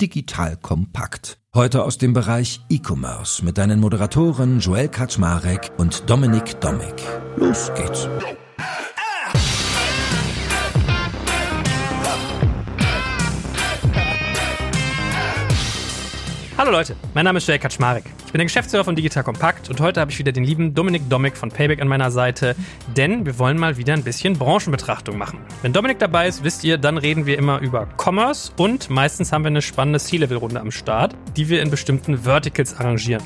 Digital kompakt. Heute aus dem Bereich E-Commerce mit deinen Moderatoren Joel Kaczmarek und Dominik Domik. Los geht's. Hallo Leute, mein Name ist Joel Kaczmarek. Ich bin der Geschäftsführer von Digital Compact und heute habe ich wieder den lieben Dominik Domik von Payback an meiner Seite, denn wir wollen mal wieder ein bisschen Branchenbetrachtung machen. Wenn Dominik dabei ist, wisst ihr, dann reden wir immer über Commerce und meistens haben wir eine spannende C-Level-Runde am Start, die wir in bestimmten Verticals arrangieren.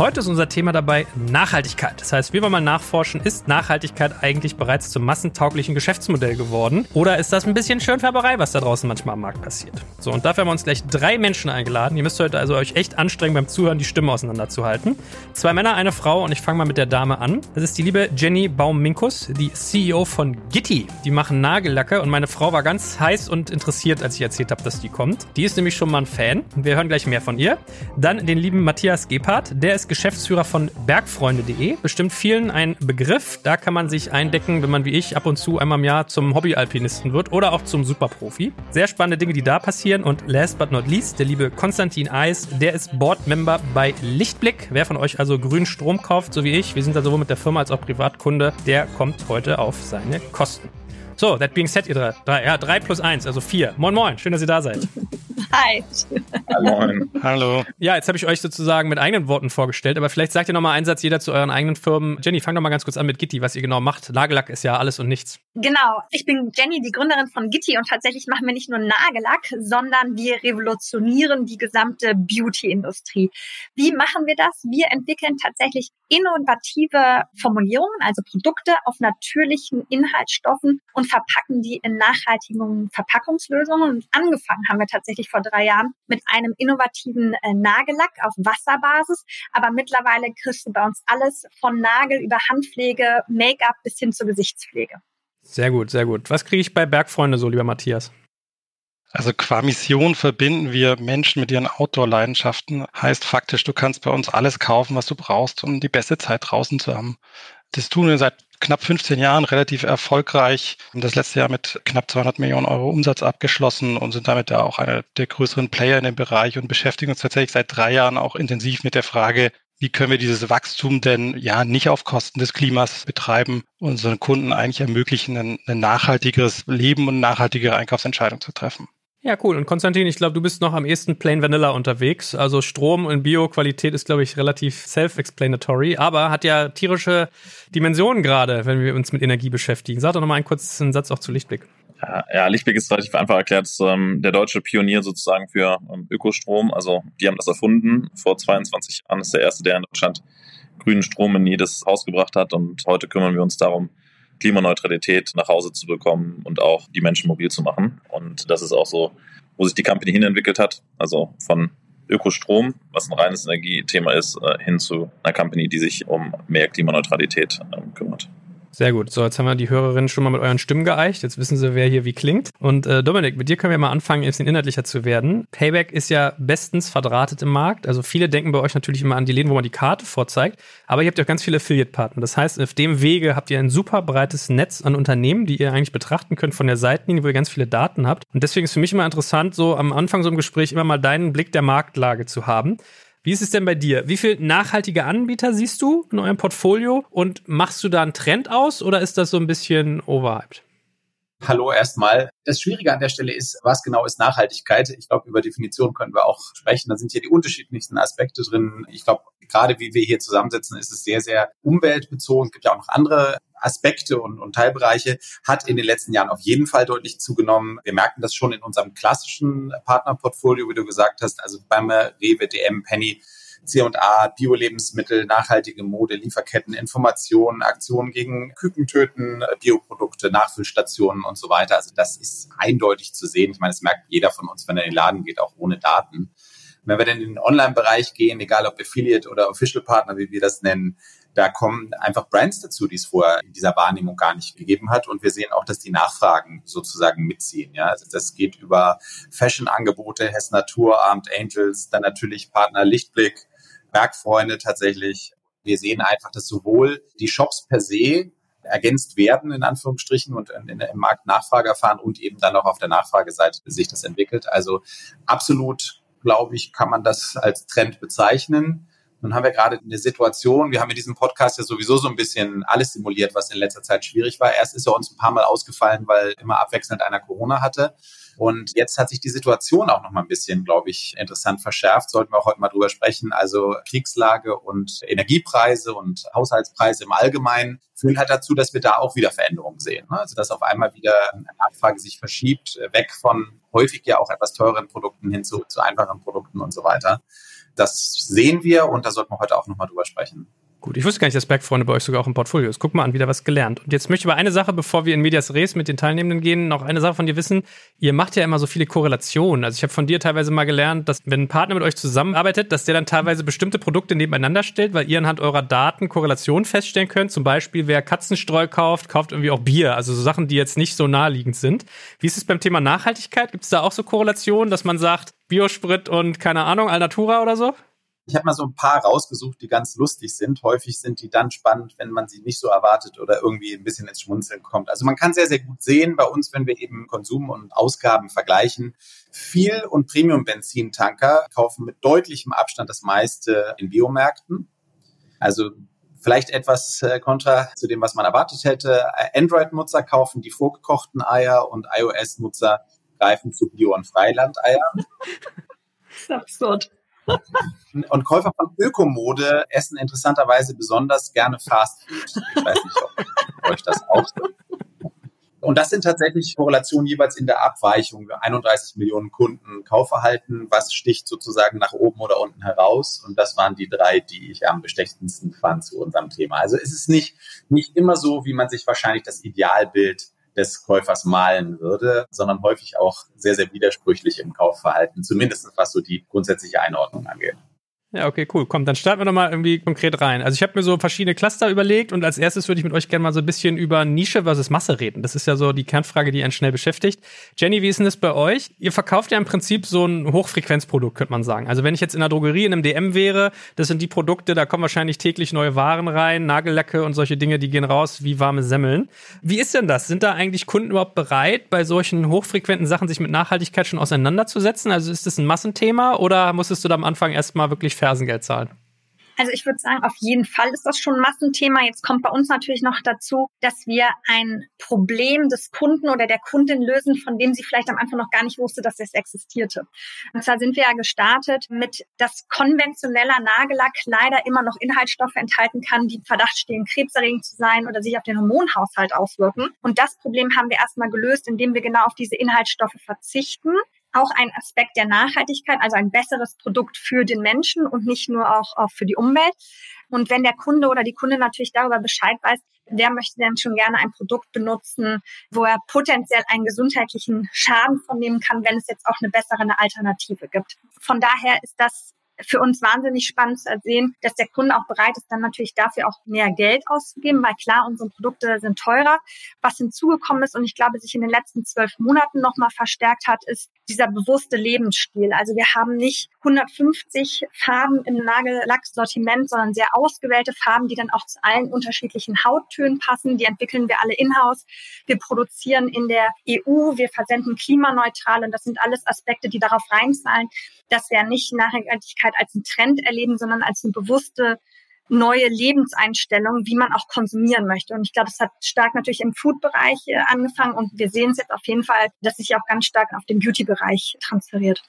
Heute ist unser Thema dabei Nachhaltigkeit. Das heißt, wir wollen mal nachforschen, ist Nachhaltigkeit eigentlich bereits zum massentauglichen Geschäftsmodell geworden? Oder ist das ein bisschen Schönfärberei, was da draußen manchmal am Markt passiert? So, und dafür haben wir uns gleich drei Menschen eingeladen. Ihr müsst heute also euch echt anstrengen beim Zuhören, die Stimme auseinanderzuhalten. Zwei Männer, eine Frau und ich fange mal mit der Dame an. Das ist die liebe Jenny Baum-Minkus, die CEO von Gitti. Die machen Nagellacke und meine Frau war ganz heiß und interessiert, als ich erzählt habe, dass die kommt. Die ist nämlich schon mal ein Fan. Wir hören gleich mehr von ihr. Dann den lieben Matthias Gebhardt, der ist Geschäftsführer von bergfreunde.de. Bestimmt vielen ein Begriff. Da kann man sich eindecken, wenn man wie ich ab und zu einmal im Jahr zum Hobbyalpinisten wird oder auch zum Superprofi. Sehr spannende Dinge, die da passieren. Und last but not least, der liebe Konstantin Eis, der ist Boardmember bei Lichtblick. Wer von euch also grünen Strom kauft, so wie ich, wir sind da sowohl mit der Firma als auch Privatkunde, der kommt heute auf seine Kosten. So, that being said, ihr drei. Ja, drei plus eins, also vier. Moin, moin. Schön, dass ihr da seid. Hi. Hallo. Hallo. Ja, jetzt habe ich euch sozusagen mit eigenen Worten vorgestellt, aber vielleicht sagt ihr nochmal einen Satz jeder zu euren eigenen Firmen. Jenny, fang doch mal ganz kurz an mit Gitti, was ihr genau macht. Nagellack ist ja alles und nichts. Genau. Ich bin Jenny, die Gründerin von Gitti und tatsächlich machen wir nicht nur Nagellack, sondern wir revolutionieren die gesamte Beauty-Industrie. Wie machen wir das? Wir entwickeln tatsächlich innovative Formulierungen, also Produkte auf natürlichen Inhaltsstoffen und verpacken die in nachhaltigen Verpackungslösungen. Und angefangen haben wir tatsächlich vor drei Jahren mit einem innovativen äh, Nagellack auf Wasserbasis. Aber mittlerweile kriegst du bei uns alles von Nagel über Handpflege, Make-up bis hin zur Gesichtspflege. Sehr gut, sehr gut. Was kriege ich bei Bergfreunde so, lieber Matthias? Also qua Mission verbinden wir Menschen mit ihren Outdoor-Leidenschaften. Heißt faktisch, du kannst bei uns alles kaufen, was du brauchst, um die beste Zeit draußen zu haben. Das tun wir seit knapp 15 Jahren relativ erfolgreich. Haben das letzte Jahr mit knapp 200 Millionen Euro Umsatz abgeschlossen und sind damit ja auch einer der größeren Player in dem Bereich und beschäftigen uns tatsächlich seit drei Jahren auch intensiv mit der Frage, wie können wir dieses Wachstum denn ja nicht auf Kosten des Klimas betreiben, unseren Kunden eigentlich ermöglichen, ein, ein nachhaltigeres Leben und nachhaltigere Einkaufsentscheidungen zu treffen. Ja, cool. Und Konstantin, ich glaube, du bist noch am ehesten Plain Vanilla unterwegs. Also Strom in Bio-Qualität ist, glaube ich, relativ self-explanatory, aber hat ja tierische Dimensionen gerade, wenn wir uns mit Energie beschäftigen. Sag doch noch mal einen kurzen Satz auch zu Lichtblick. Ja, ja Lichtblick ist relativ einfach erklärt. Ist, ähm, der deutsche Pionier sozusagen für ähm, Ökostrom. Also die haben das erfunden. Vor 22 Jahren ist der erste, der in Deutschland grünen Strom in jedes Haus gebracht hat. Und heute kümmern wir uns darum, Klimaneutralität nach Hause zu bekommen und auch die Menschen mobil zu machen. Und das ist auch so, wo sich die Company hinentwickelt hat. Also von Ökostrom, was ein reines Energiethema ist, äh, hin zu einer Company, die sich um mehr Klimaneutralität ähm, kümmert. Sehr gut. So, jetzt haben wir die Hörerinnen schon mal mit euren Stimmen geeicht. Jetzt wissen sie, wer hier wie klingt. Und äh, Dominik, mit dir können wir mal anfangen, ein bisschen inhaltlicher zu werden. Payback ist ja bestens verdrahtet im Markt. Also viele denken bei euch natürlich immer an die Läden, wo man die Karte vorzeigt. Aber ihr habt ja auch ganz viele Affiliate-Partner. Das heißt, auf dem Wege habt ihr ein super breites Netz an Unternehmen, die ihr eigentlich betrachten könnt von der Seitenlinie, wo ihr ganz viele Daten habt. Und deswegen ist für mich immer interessant, so am Anfang so im Gespräch immer mal deinen Blick der Marktlage zu haben. Wie ist es denn bei dir? Wie viele nachhaltige Anbieter siehst du in eurem Portfolio und machst du da einen Trend aus oder ist das so ein bisschen overhyped? Hallo erstmal. Das Schwierige an der Stelle ist, was genau ist Nachhaltigkeit? Ich glaube, über Definition können wir auch sprechen. Da sind hier die unterschiedlichsten Aspekte drin. Ich glaube, gerade wie wir hier zusammensitzen, ist es sehr, sehr umweltbezogen. Es gibt ja auch noch andere Aspekte und, und Teilbereiche, hat in den letzten Jahren auf jeden Fall deutlich zugenommen. Wir merken das schon in unserem klassischen Partnerportfolio, wie du gesagt hast, also beim Rewe, DM, Penny, C&A, Bio-Lebensmittel, nachhaltige Mode, Lieferketten, Informationen, Aktionen gegen Kükentöten, Bioprodukte, Nachfüllstationen und so weiter. Also das ist eindeutig zu sehen. Ich meine, das merkt jeder von uns, wenn er in den Laden geht, auch ohne Daten. Wenn wir dann in den Online-Bereich gehen, egal ob Affiliate oder Official Partner, wie wir das nennen, da kommen einfach Brands dazu, die es vorher in dieser Wahrnehmung gar nicht gegeben hat. Und wir sehen auch, dass die Nachfragen sozusagen mitziehen. Ja, also das geht über Fashion-Angebote, Hess Natur, Armed Angels, dann natürlich Partner Lichtblick, Bergfreunde tatsächlich. Wir sehen einfach, dass sowohl die Shops per se ergänzt werden, in Anführungsstrichen, und in, in, im Markt Nachfrage erfahren und eben dann auch auf der Nachfrageseite sich das entwickelt. Also absolut glaube ich, kann man das als Trend bezeichnen. Nun haben wir gerade eine Situation, wir haben in diesem Podcast ja sowieso so ein bisschen alles simuliert, was in letzter Zeit schwierig war. Erst ist er uns ein paar Mal ausgefallen, weil immer abwechselnd einer Corona hatte. Und jetzt hat sich die Situation auch noch mal ein bisschen, glaube ich, interessant verschärft. Sollten wir auch heute mal drüber sprechen. Also Kriegslage und Energiepreise und Haushaltspreise im Allgemeinen führen halt dazu, dass wir da auch wieder Veränderungen sehen. Ne? Also dass auf einmal wieder eine Nachfrage sich verschiebt, weg von häufig ja auch etwas teuren Produkten hin zu, zu einfachen Produkten und so weiter. Das sehen wir und da sollten wir heute auch nochmal drüber sprechen. Gut, ich wusste gar nicht, dass Bergfreunde bei euch sogar auch im Portfolio ist. Guck mal an, wieder was gelernt. Und jetzt möchte ich aber eine Sache, bevor wir in Medias Res mit den Teilnehmenden gehen, noch eine Sache von dir wissen. Ihr macht ja immer so viele Korrelationen. Also ich habe von dir teilweise mal gelernt, dass wenn ein Partner mit euch zusammenarbeitet, dass der dann teilweise bestimmte Produkte nebeneinander stellt, weil ihr anhand eurer Daten Korrelationen feststellen könnt. Zum Beispiel, wer Katzenstreu kauft, kauft irgendwie auch Bier. Also so Sachen, die jetzt nicht so naheliegend sind. Wie ist es beim Thema Nachhaltigkeit? Gibt es da auch so Korrelationen, dass man sagt, Biosprit und keine Ahnung, Alnatura oder so? Ich habe mal so ein paar rausgesucht, die ganz lustig sind. Häufig sind die dann spannend, wenn man sie nicht so erwartet oder irgendwie ein bisschen ins Schmunzeln kommt. Also man kann sehr, sehr gut sehen bei uns, wenn wir eben Konsum und Ausgaben vergleichen. Viel- und Premium-Benzintanker kaufen mit deutlichem Abstand das meiste in Biomärkten. Also vielleicht etwas äh, kontra zu dem, was man erwartet hätte. Android-Nutzer kaufen die vorgekochten Eier und iOS-Nutzer greifen zu Bio- und Freilandeiern. Das ist absurd. Und Käufer von Ökomode essen interessanterweise besonders gerne Fast Food. Ich weiß nicht, ob euch das auch so. Und das sind tatsächlich Korrelationen jeweils in der Abweichung. 31 Millionen Kunden Kaufverhalten, was sticht sozusagen nach oben oder unten heraus? Und das waren die drei, die ich am bestechendsten fand zu unserem Thema. Also es ist nicht, nicht immer so, wie man sich wahrscheinlich das Idealbild des Käufers malen würde, sondern häufig auch sehr, sehr widersprüchlich im Kaufverhalten, zumindest was so die grundsätzliche Einordnung angeht. Ja, okay, cool. Komm, dann starten wir nochmal irgendwie konkret rein. Also ich habe mir so verschiedene Cluster überlegt und als erstes würde ich mit euch gerne mal so ein bisschen über Nische versus Masse reden. Das ist ja so die Kernfrage, die einen schnell beschäftigt. Jenny, wie ist denn das bei euch? Ihr verkauft ja im Prinzip so ein Hochfrequenzprodukt, könnte man sagen. Also wenn ich jetzt in der Drogerie in einem DM wäre, das sind die Produkte, da kommen wahrscheinlich täglich neue Waren rein, Nagellacke und solche Dinge, die gehen raus wie warme Semmeln. Wie ist denn das? Sind da eigentlich Kunden überhaupt bereit, bei solchen hochfrequenten Sachen sich mit Nachhaltigkeit schon auseinanderzusetzen? Also ist das ein Massenthema oder musstest du da am Anfang erstmal wirklich Fersengeld zahlen? Also ich würde sagen, auf jeden Fall ist das schon ein Massenthema. Jetzt kommt bei uns natürlich noch dazu, dass wir ein Problem des Kunden oder der Kundin lösen, von dem sie vielleicht am Anfang noch gar nicht wusste, dass es existierte. Und zwar sind wir ja gestartet mit, dass konventioneller Nagellack leider immer noch Inhaltsstoffe enthalten kann, die im Verdacht stehen, krebserregend zu sein oder sich auf den Hormonhaushalt auswirken. Und das Problem haben wir erstmal gelöst, indem wir genau auf diese Inhaltsstoffe verzichten auch ein Aspekt der Nachhaltigkeit, also ein besseres Produkt für den Menschen und nicht nur auch, auch für die Umwelt. Und wenn der Kunde oder die Kunde natürlich darüber Bescheid weiß, wer möchte denn schon gerne ein Produkt benutzen, wo er potenziell einen gesundheitlichen Schaden von nehmen kann, wenn es jetzt auch eine bessere Alternative gibt. Von daher ist das für uns wahnsinnig spannend zu sehen, dass der Kunde auch bereit ist, dann natürlich dafür auch mehr Geld auszugeben, weil klar, unsere Produkte sind teurer. Was hinzugekommen ist und ich glaube, sich in den letzten zwölf Monaten nochmal verstärkt hat, ist dieser bewusste Lebensstil. Also wir haben nicht 150 Farben im Nagellacksortiment, sondern sehr ausgewählte Farben, die dann auch zu allen unterschiedlichen Hauttönen passen. Die entwickeln wir alle in-house. Wir produzieren in der EU, wir versenden klimaneutral und das sind alles Aspekte, die darauf reinzahlen, dass wir nicht Nachhaltigkeit als einen Trend erleben, sondern als eine bewusste neue Lebenseinstellung, wie man auch konsumieren möchte. Und ich glaube, es hat stark natürlich im Food-Bereich äh, angefangen und wir sehen es jetzt auf jeden Fall, dass sich auch ganz stark auf den Beauty-Bereich transferiert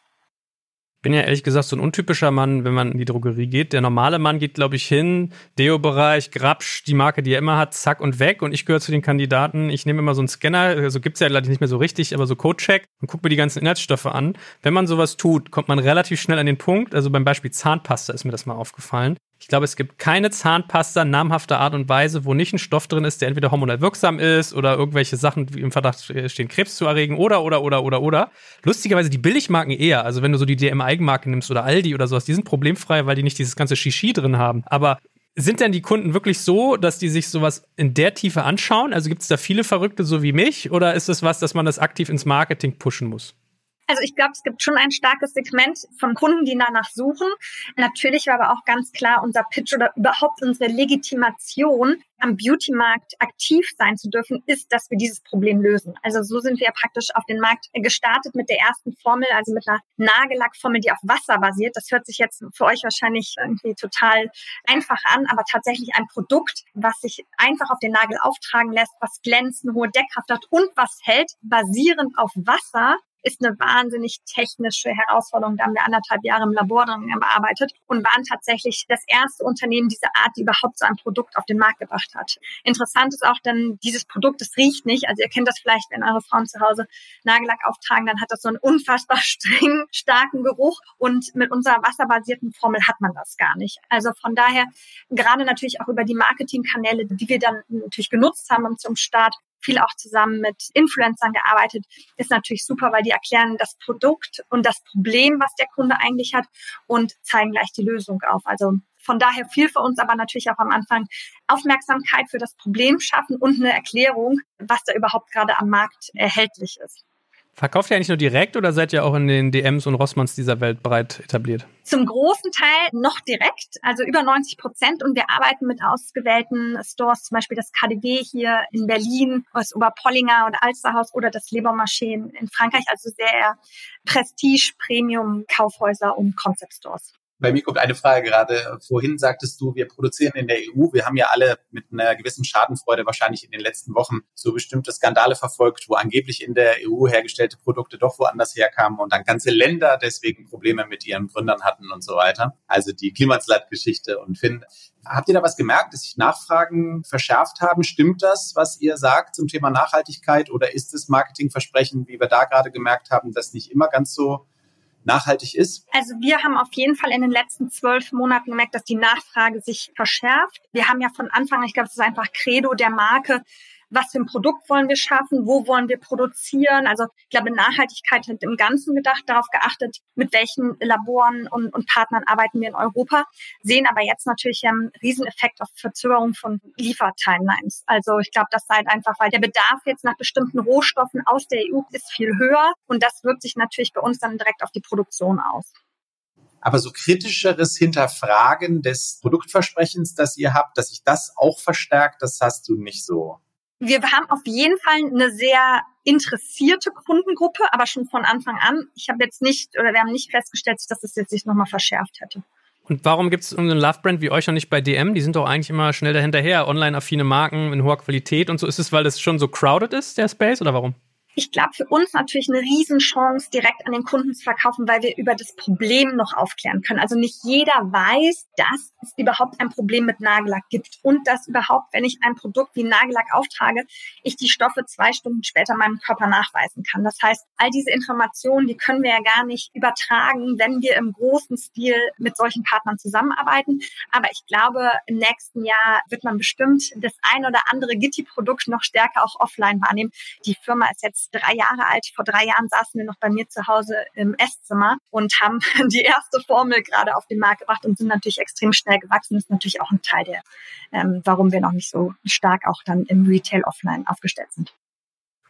bin ja ehrlich gesagt so ein untypischer Mann, wenn man in die Drogerie geht. Der normale Mann geht, glaube ich, hin, Deo-Bereich, Grabsch, die Marke, die er immer hat, zack und weg. Und ich gehöre zu den Kandidaten. Ich nehme immer so einen Scanner, also gibt's ja leider nicht mehr so richtig, aber so Codecheck und gucke mir die ganzen Inhaltsstoffe an. Wenn man sowas tut, kommt man relativ schnell an den Punkt. Also beim Beispiel Zahnpasta ist mir das mal aufgefallen. Ich glaube, es gibt keine Zahnpasta namhafter Art und Weise, wo nicht ein Stoff drin ist, der entweder hormonell wirksam ist oder irgendwelche Sachen die im Verdacht stehen, Krebs zu erregen oder, oder, oder, oder, oder. Lustigerweise die Billigmarken eher. Also wenn du so die DM-Eigenmarke nimmst oder Aldi oder sowas, die sind problemfrei, weil die nicht dieses ganze Shishi drin haben. Aber sind denn die Kunden wirklich so, dass die sich sowas in der Tiefe anschauen? Also gibt es da viele Verrückte so wie mich oder ist es was, dass man das aktiv ins Marketing pushen muss? Also ich glaube, es gibt schon ein starkes Segment von Kunden, die danach suchen. Natürlich war aber auch ganz klar unser Pitch oder überhaupt unsere Legitimation, am Beauty-Markt aktiv sein zu dürfen, ist, dass wir dieses Problem lösen. Also so sind wir praktisch auf den Markt gestartet mit der ersten Formel, also mit einer Nagellackformel, die auf Wasser basiert. Das hört sich jetzt für euch wahrscheinlich irgendwie total einfach an, aber tatsächlich ein Produkt, was sich einfach auf den Nagel auftragen lässt, was glänzt, eine hohe Deckkraft hat und was hält, basierend auf Wasser ist eine wahnsinnig technische Herausforderung. Da haben wir anderthalb Jahre im Labor dran gearbeitet und waren tatsächlich das erste Unternehmen dieser Art, die überhaupt so ein Produkt auf den Markt gebracht hat. Interessant ist auch dann, dieses Produkt, das riecht nicht. Also ihr kennt das vielleicht, wenn eure Frauen zu Hause Nagellack auftragen, dann hat das so einen unfassbar strengen, starken Geruch und mit unserer wasserbasierten Formel hat man das gar nicht. Also von daher, gerade natürlich auch über die Marketingkanäle, die wir dann natürlich genutzt haben zum Start, viel auch zusammen mit Influencern gearbeitet, ist natürlich super, weil die erklären das Produkt und das Problem, was der Kunde eigentlich hat und zeigen gleich die Lösung auf. Also von daher viel für uns, aber natürlich auch am Anfang Aufmerksamkeit für das Problem schaffen und eine Erklärung, was da überhaupt gerade am Markt erhältlich ist. Verkauft ihr eigentlich nur direkt oder seid ihr auch in den DMs und Rossmanns dieser Welt breit etabliert? Zum großen Teil noch direkt, also über 90 Prozent. Und wir arbeiten mit ausgewählten Stores, zum Beispiel das KDW hier in Berlin, das Oberpollinger und Alsterhaus oder das Leber Marché in Frankreich. Also sehr Prestige, Premium, Kaufhäuser und Concept Stores. Bei mir kommt eine Frage gerade. Vorhin sagtest du, wir produzieren in der EU. Wir haben ja alle mit einer gewissen Schadenfreude wahrscheinlich in den letzten Wochen so bestimmte Skandale verfolgt, wo angeblich in der EU hergestellte Produkte doch woanders herkamen und dann ganze Länder deswegen Probleme mit ihren Gründern hatten und so weiter. Also die Klimaslat-Geschichte. Und Finn, habt ihr da was gemerkt, dass sich Nachfragen verschärft haben? Stimmt das, was ihr sagt zum Thema Nachhaltigkeit? Oder ist es Marketingversprechen, wie wir da gerade gemerkt haben, das nicht immer ganz so nachhaltig ist? Also wir haben auf jeden Fall in den letzten zwölf Monaten gemerkt, dass die Nachfrage sich verschärft. Wir haben ja von Anfang an, ich glaube, es ist einfach Credo der Marke, was für ein Produkt wollen wir schaffen, wo wollen wir produzieren. Also ich glaube, Nachhaltigkeit hat im Ganzen gedacht, darauf geachtet, mit welchen Laboren und, und Partnern arbeiten wir in Europa, sehen aber jetzt natürlich einen Rieseneffekt auf Verzögerung von Liefertimelines. Also ich glaube, das sei einfach, weil der Bedarf jetzt nach bestimmten Rohstoffen aus der EU ist viel höher und das wirkt sich natürlich bei uns dann direkt auf die Produktion aus. Aber so kritischeres Hinterfragen des Produktversprechens, das ihr habt, dass sich das auch verstärkt, das hast du nicht so wir haben auf jeden Fall eine sehr interessierte Kundengruppe, aber schon von Anfang an. Ich habe jetzt nicht oder wir haben nicht festgestellt, dass es jetzt sich nochmal verschärft hätte. Und warum gibt es einen Love-Brand wie euch noch nicht bei DM? Die sind doch eigentlich immer schnell dahinterher. Online-affine Marken in hoher Qualität und so. Ist es, weil es schon so crowded ist, der Space, oder warum? Ich glaube, für uns natürlich eine Riesenchance, direkt an den Kunden zu verkaufen, weil wir über das Problem noch aufklären können. Also nicht jeder weiß, dass es überhaupt ein Problem mit Nagellack gibt und dass überhaupt, wenn ich ein Produkt wie Nagellack auftrage, ich die Stoffe zwei Stunden später meinem Körper nachweisen kann. Das heißt, all diese Informationen, die können wir ja gar nicht übertragen, wenn wir im großen Stil mit solchen Partnern zusammenarbeiten. Aber ich glaube, im nächsten Jahr wird man bestimmt das ein oder andere Gitti-Produkt noch stärker auch offline wahrnehmen. Die Firma ist jetzt jetzt drei Jahre alt. Vor drei Jahren saßen wir noch bei mir zu Hause im Esszimmer und haben die erste Formel gerade auf den Markt gebracht und sind natürlich extrem schnell gewachsen. Das ist natürlich auch ein Teil der, ähm, warum wir noch nicht so stark auch dann im Retail offline aufgestellt sind.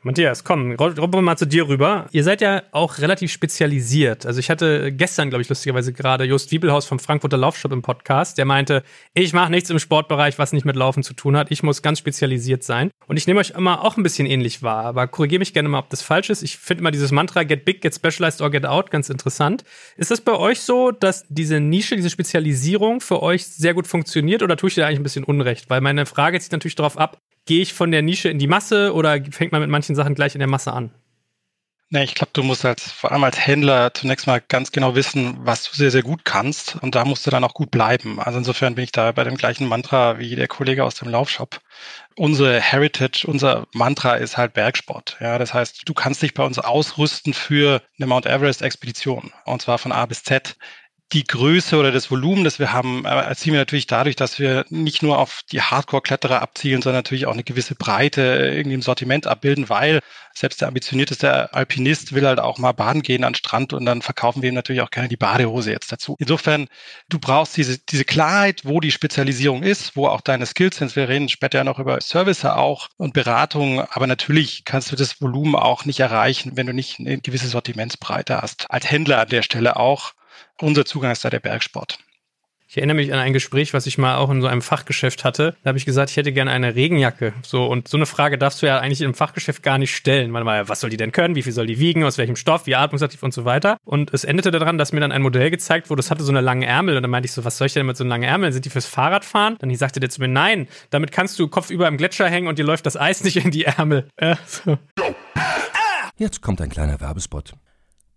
Matthias, komm, robben wir mal zu dir rüber. Ihr seid ja auch relativ spezialisiert. Also ich hatte gestern, glaube ich, lustigerweise gerade Just Wiebelhaus vom Frankfurter Laufshop im Podcast, der meinte, ich mache nichts im Sportbereich, was nicht mit Laufen zu tun hat. Ich muss ganz spezialisiert sein. Und ich nehme euch immer auch ein bisschen ähnlich wahr, aber korrigiere mich gerne mal, ob das falsch ist. Ich finde immer dieses Mantra Get Big, Get Specialized or Get Out ganz interessant. Ist das bei euch so, dass diese Nische, diese Spezialisierung für euch sehr gut funktioniert oder tue ich dir eigentlich ein bisschen Unrecht? Weil meine Frage zieht natürlich darauf ab, gehe ich von der Nische in die Masse oder fängt man mit manchen Sachen gleich in der Masse an? Nee, ich glaube, du musst als, vor allem als Händler zunächst mal ganz genau wissen, was du sehr, sehr gut kannst. Und da musst du dann auch gut bleiben. Also insofern bin ich da bei dem gleichen Mantra wie der Kollege aus dem Laufshop. Unsere Heritage, unser Mantra ist halt Bergsport. Ja, das heißt, du kannst dich bei uns ausrüsten für eine Mount Everest Expedition. Und zwar von A bis Z die Größe oder das Volumen, das wir haben, äh, erzielen wir natürlich dadurch, dass wir nicht nur auf die Hardcore-Kletterer abzielen, sondern natürlich auch eine gewisse Breite irgendwie im Sortiment abbilden, weil selbst der ambitionierteste Alpinist will halt auch mal baden gehen an Strand und dann verkaufen wir ihm natürlich auch gerne die Badehose jetzt dazu. Insofern, du brauchst diese, diese Klarheit, wo die Spezialisierung ist, wo auch deine Skills sind. Wir reden später ja noch über Service auch und Beratung, aber natürlich kannst du das Volumen auch nicht erreichen, wenn du nicht eine gewisse Sortimentsbreite hast. Als Händler an der Stelle auch unser Zugang ist da der Bergsport. Ich erinnere mich an ein Gespräch, was ich mal auch in so einem Fachgeschäft hatte. Da habe ich gesagt, ich hätte gerne eine Regenjacke. So und so eine Frage darfst du ja eigentlich im Fachgeschäft gar nicht stellen. Man mal, was soll die denn können? Wie viel soll die wiegen? Aus welchem Stoff? Wie atmungsaktiv und so weiter. Und es endete daran, dass mir dann ein Modell gezeigt wurde, das hatte so eine lange Ärmel. Und dann meinte ich so, was soll ich denn mit so einem langen Ärmel? Sind die fürs Fahrradfahren? Dann sagte der zu mir, nein, damit kannst du kopfüber im Gletscher hängen und dir läuft das Eis nicht in die Ärmel. Äh, so. Jetzt kommt ein kleiner Werbespot.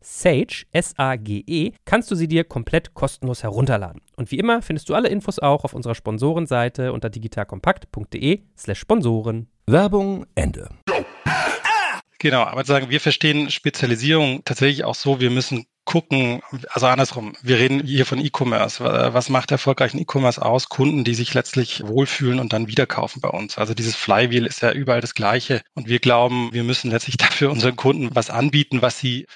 Sage, S-A-G-E, kannst du sie dir komplett kostenlos herunterladen. Und wie immer findest du alle Infos auch auf unserer Sponsorenseite unter digitalkompakt.de slash Sponsoren. Werbung Ende. Genau, aber sagen, wir verstehen Spezialisierung tatsächlich auch so, wir müssen gucken, also andersrum, wir reden hier von E-Commerce. Was macht erfolgreichen E-Commerce aus? Kunden, die sich letztlich wohlfühlen und dann wieder kaufen bei uns. Also dieses Flywheel ist ja überall das Gleiche. Und wir glauben, wir müssen letztlich dafür unseren Kunden was anbieten, was sie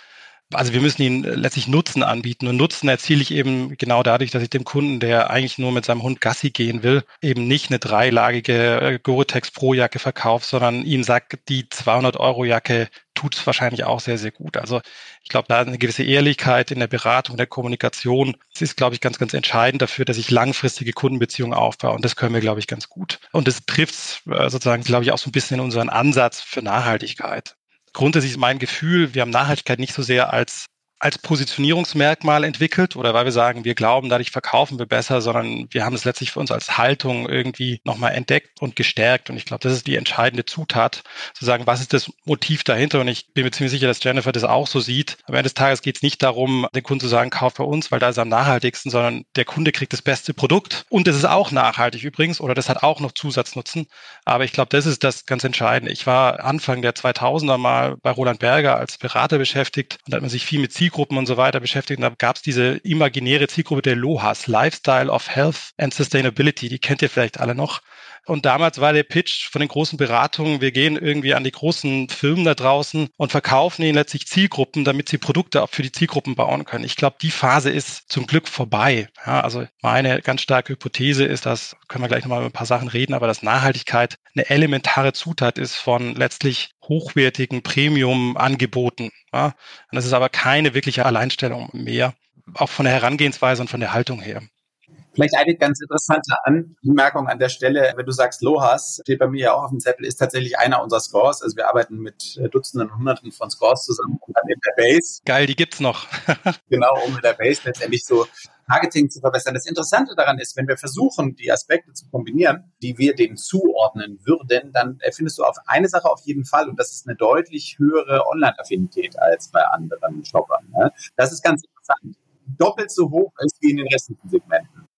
also wir müssen ihnen letztlich Nutzen anbieten. Und Nutzen erziele ich eben genau dadurch, dass ich dem Kunden, der eigentlich nur mit seinem Hund Gassi gehen will, eben nicht eine dreilagige äh, Gore-Tex Pro-Jacke verkaufe, sondern ihm sagt, die 200-Euro-Jacke tut es wahrscheinlich auch sehr, sehr gut. Also ich glaube, da eine gewisse Ehrlichkeit in der Beratung, der Kommunikation, das ist, glaube ich, ganz, ganz entscheidend dafür, dass ich langfristige Kundenbeziehungen aufbaue. Und das können wir, glaube ich, ganz gut. Und das trifft äh, sozusagen, glaube ich, auch so ein bisschen in unseren Ansatz für Nachhaltigkeit grundsätzlich ist mein Gefühl, wir haben Nachhaltigkeit nicht so sehr als als Positionierungsmerkmal entwickelt oder weil wir sagen, wir glauben, dadurch verkaufen wir besser, sondern wir haben es letztlich für uns als Haltung irgendwie nochmal entdeckt und gestärkt. Und ich glaube, das ist die entscheidende Zutat, zu sagen, was ist das Motiv dahinter? Und ich bin mir ziemlich sicher, dass Jennifer das auch so sieht. Am Ende des Tages geht es nicht darum, den Kunden zu sagen, kauf bei uns, weil da ist am nachhaltigsten, sondern der Kunde kriegt das beste Produkt. Und das ist auch nachhaltig übrigens oder das hat auch noch Zusatznutzen. Aber ich glaube, das ist das ganz Entscheidende. Ich war Anfang der 2000er mal bei Roland Berger als Berater beschäftigt und da hat man sich viel mit Zielgruppen Zielgruppen und so weiter beschäftigt. Und da gab es diese imaginäre Zielgruppe der LOHAS, Lifestyle of Health and Sustainability. Die kennt ihr vielleicht alle noch. Und damals war der Pitch von den großen Beratungen, wir gehen irgendwie an die großen Firmen da draußen und verkaufen ihnen letztlich Zielgruppen, damit sie Produkte auch für die Zielgruppen bauen können. Ich glaube, die Phase ist zum Glück vorbei. Ja, also meine ganz starke Hypothese ist, dass, können wir gleich nochmal über ein paar Sachen reden, aber dass Nachhaltigkeit eine elementare Zutat ist von letztlich hochwertigen Premium-Angeboten. Ja. Und das ist aber keine wirkliche Alleinstellung mehr, auch von der Herangehensweise und von der Haltung her. Vielleicht eine ganz interessante Anmerkung an der Stelle, wenn du sagst Lohas, steht bei mir ja auch auf dem Zettel, ist tatsächlich einer unserer Scores. Also wir arbeiten mit äh, Dutzenden und Hunderten von Scores zusammen und dann in der Base. Geil, die gibt's noch. genau, um in der Base letztendlich so Targeting zu verbessern. Das Interessante daran ist, wenn wir versuchen, die Aspekte zu kombinieren, die wir denen zuordnen würden, dann findest du auf eine Sache auf jeden Fall und das ist eine deutlich höhere Online-Affinität als bei anderen Shoppern. Ne? Das ist ganz interessant. Doppelt so hoch ist wie in den restlichen Segmenten.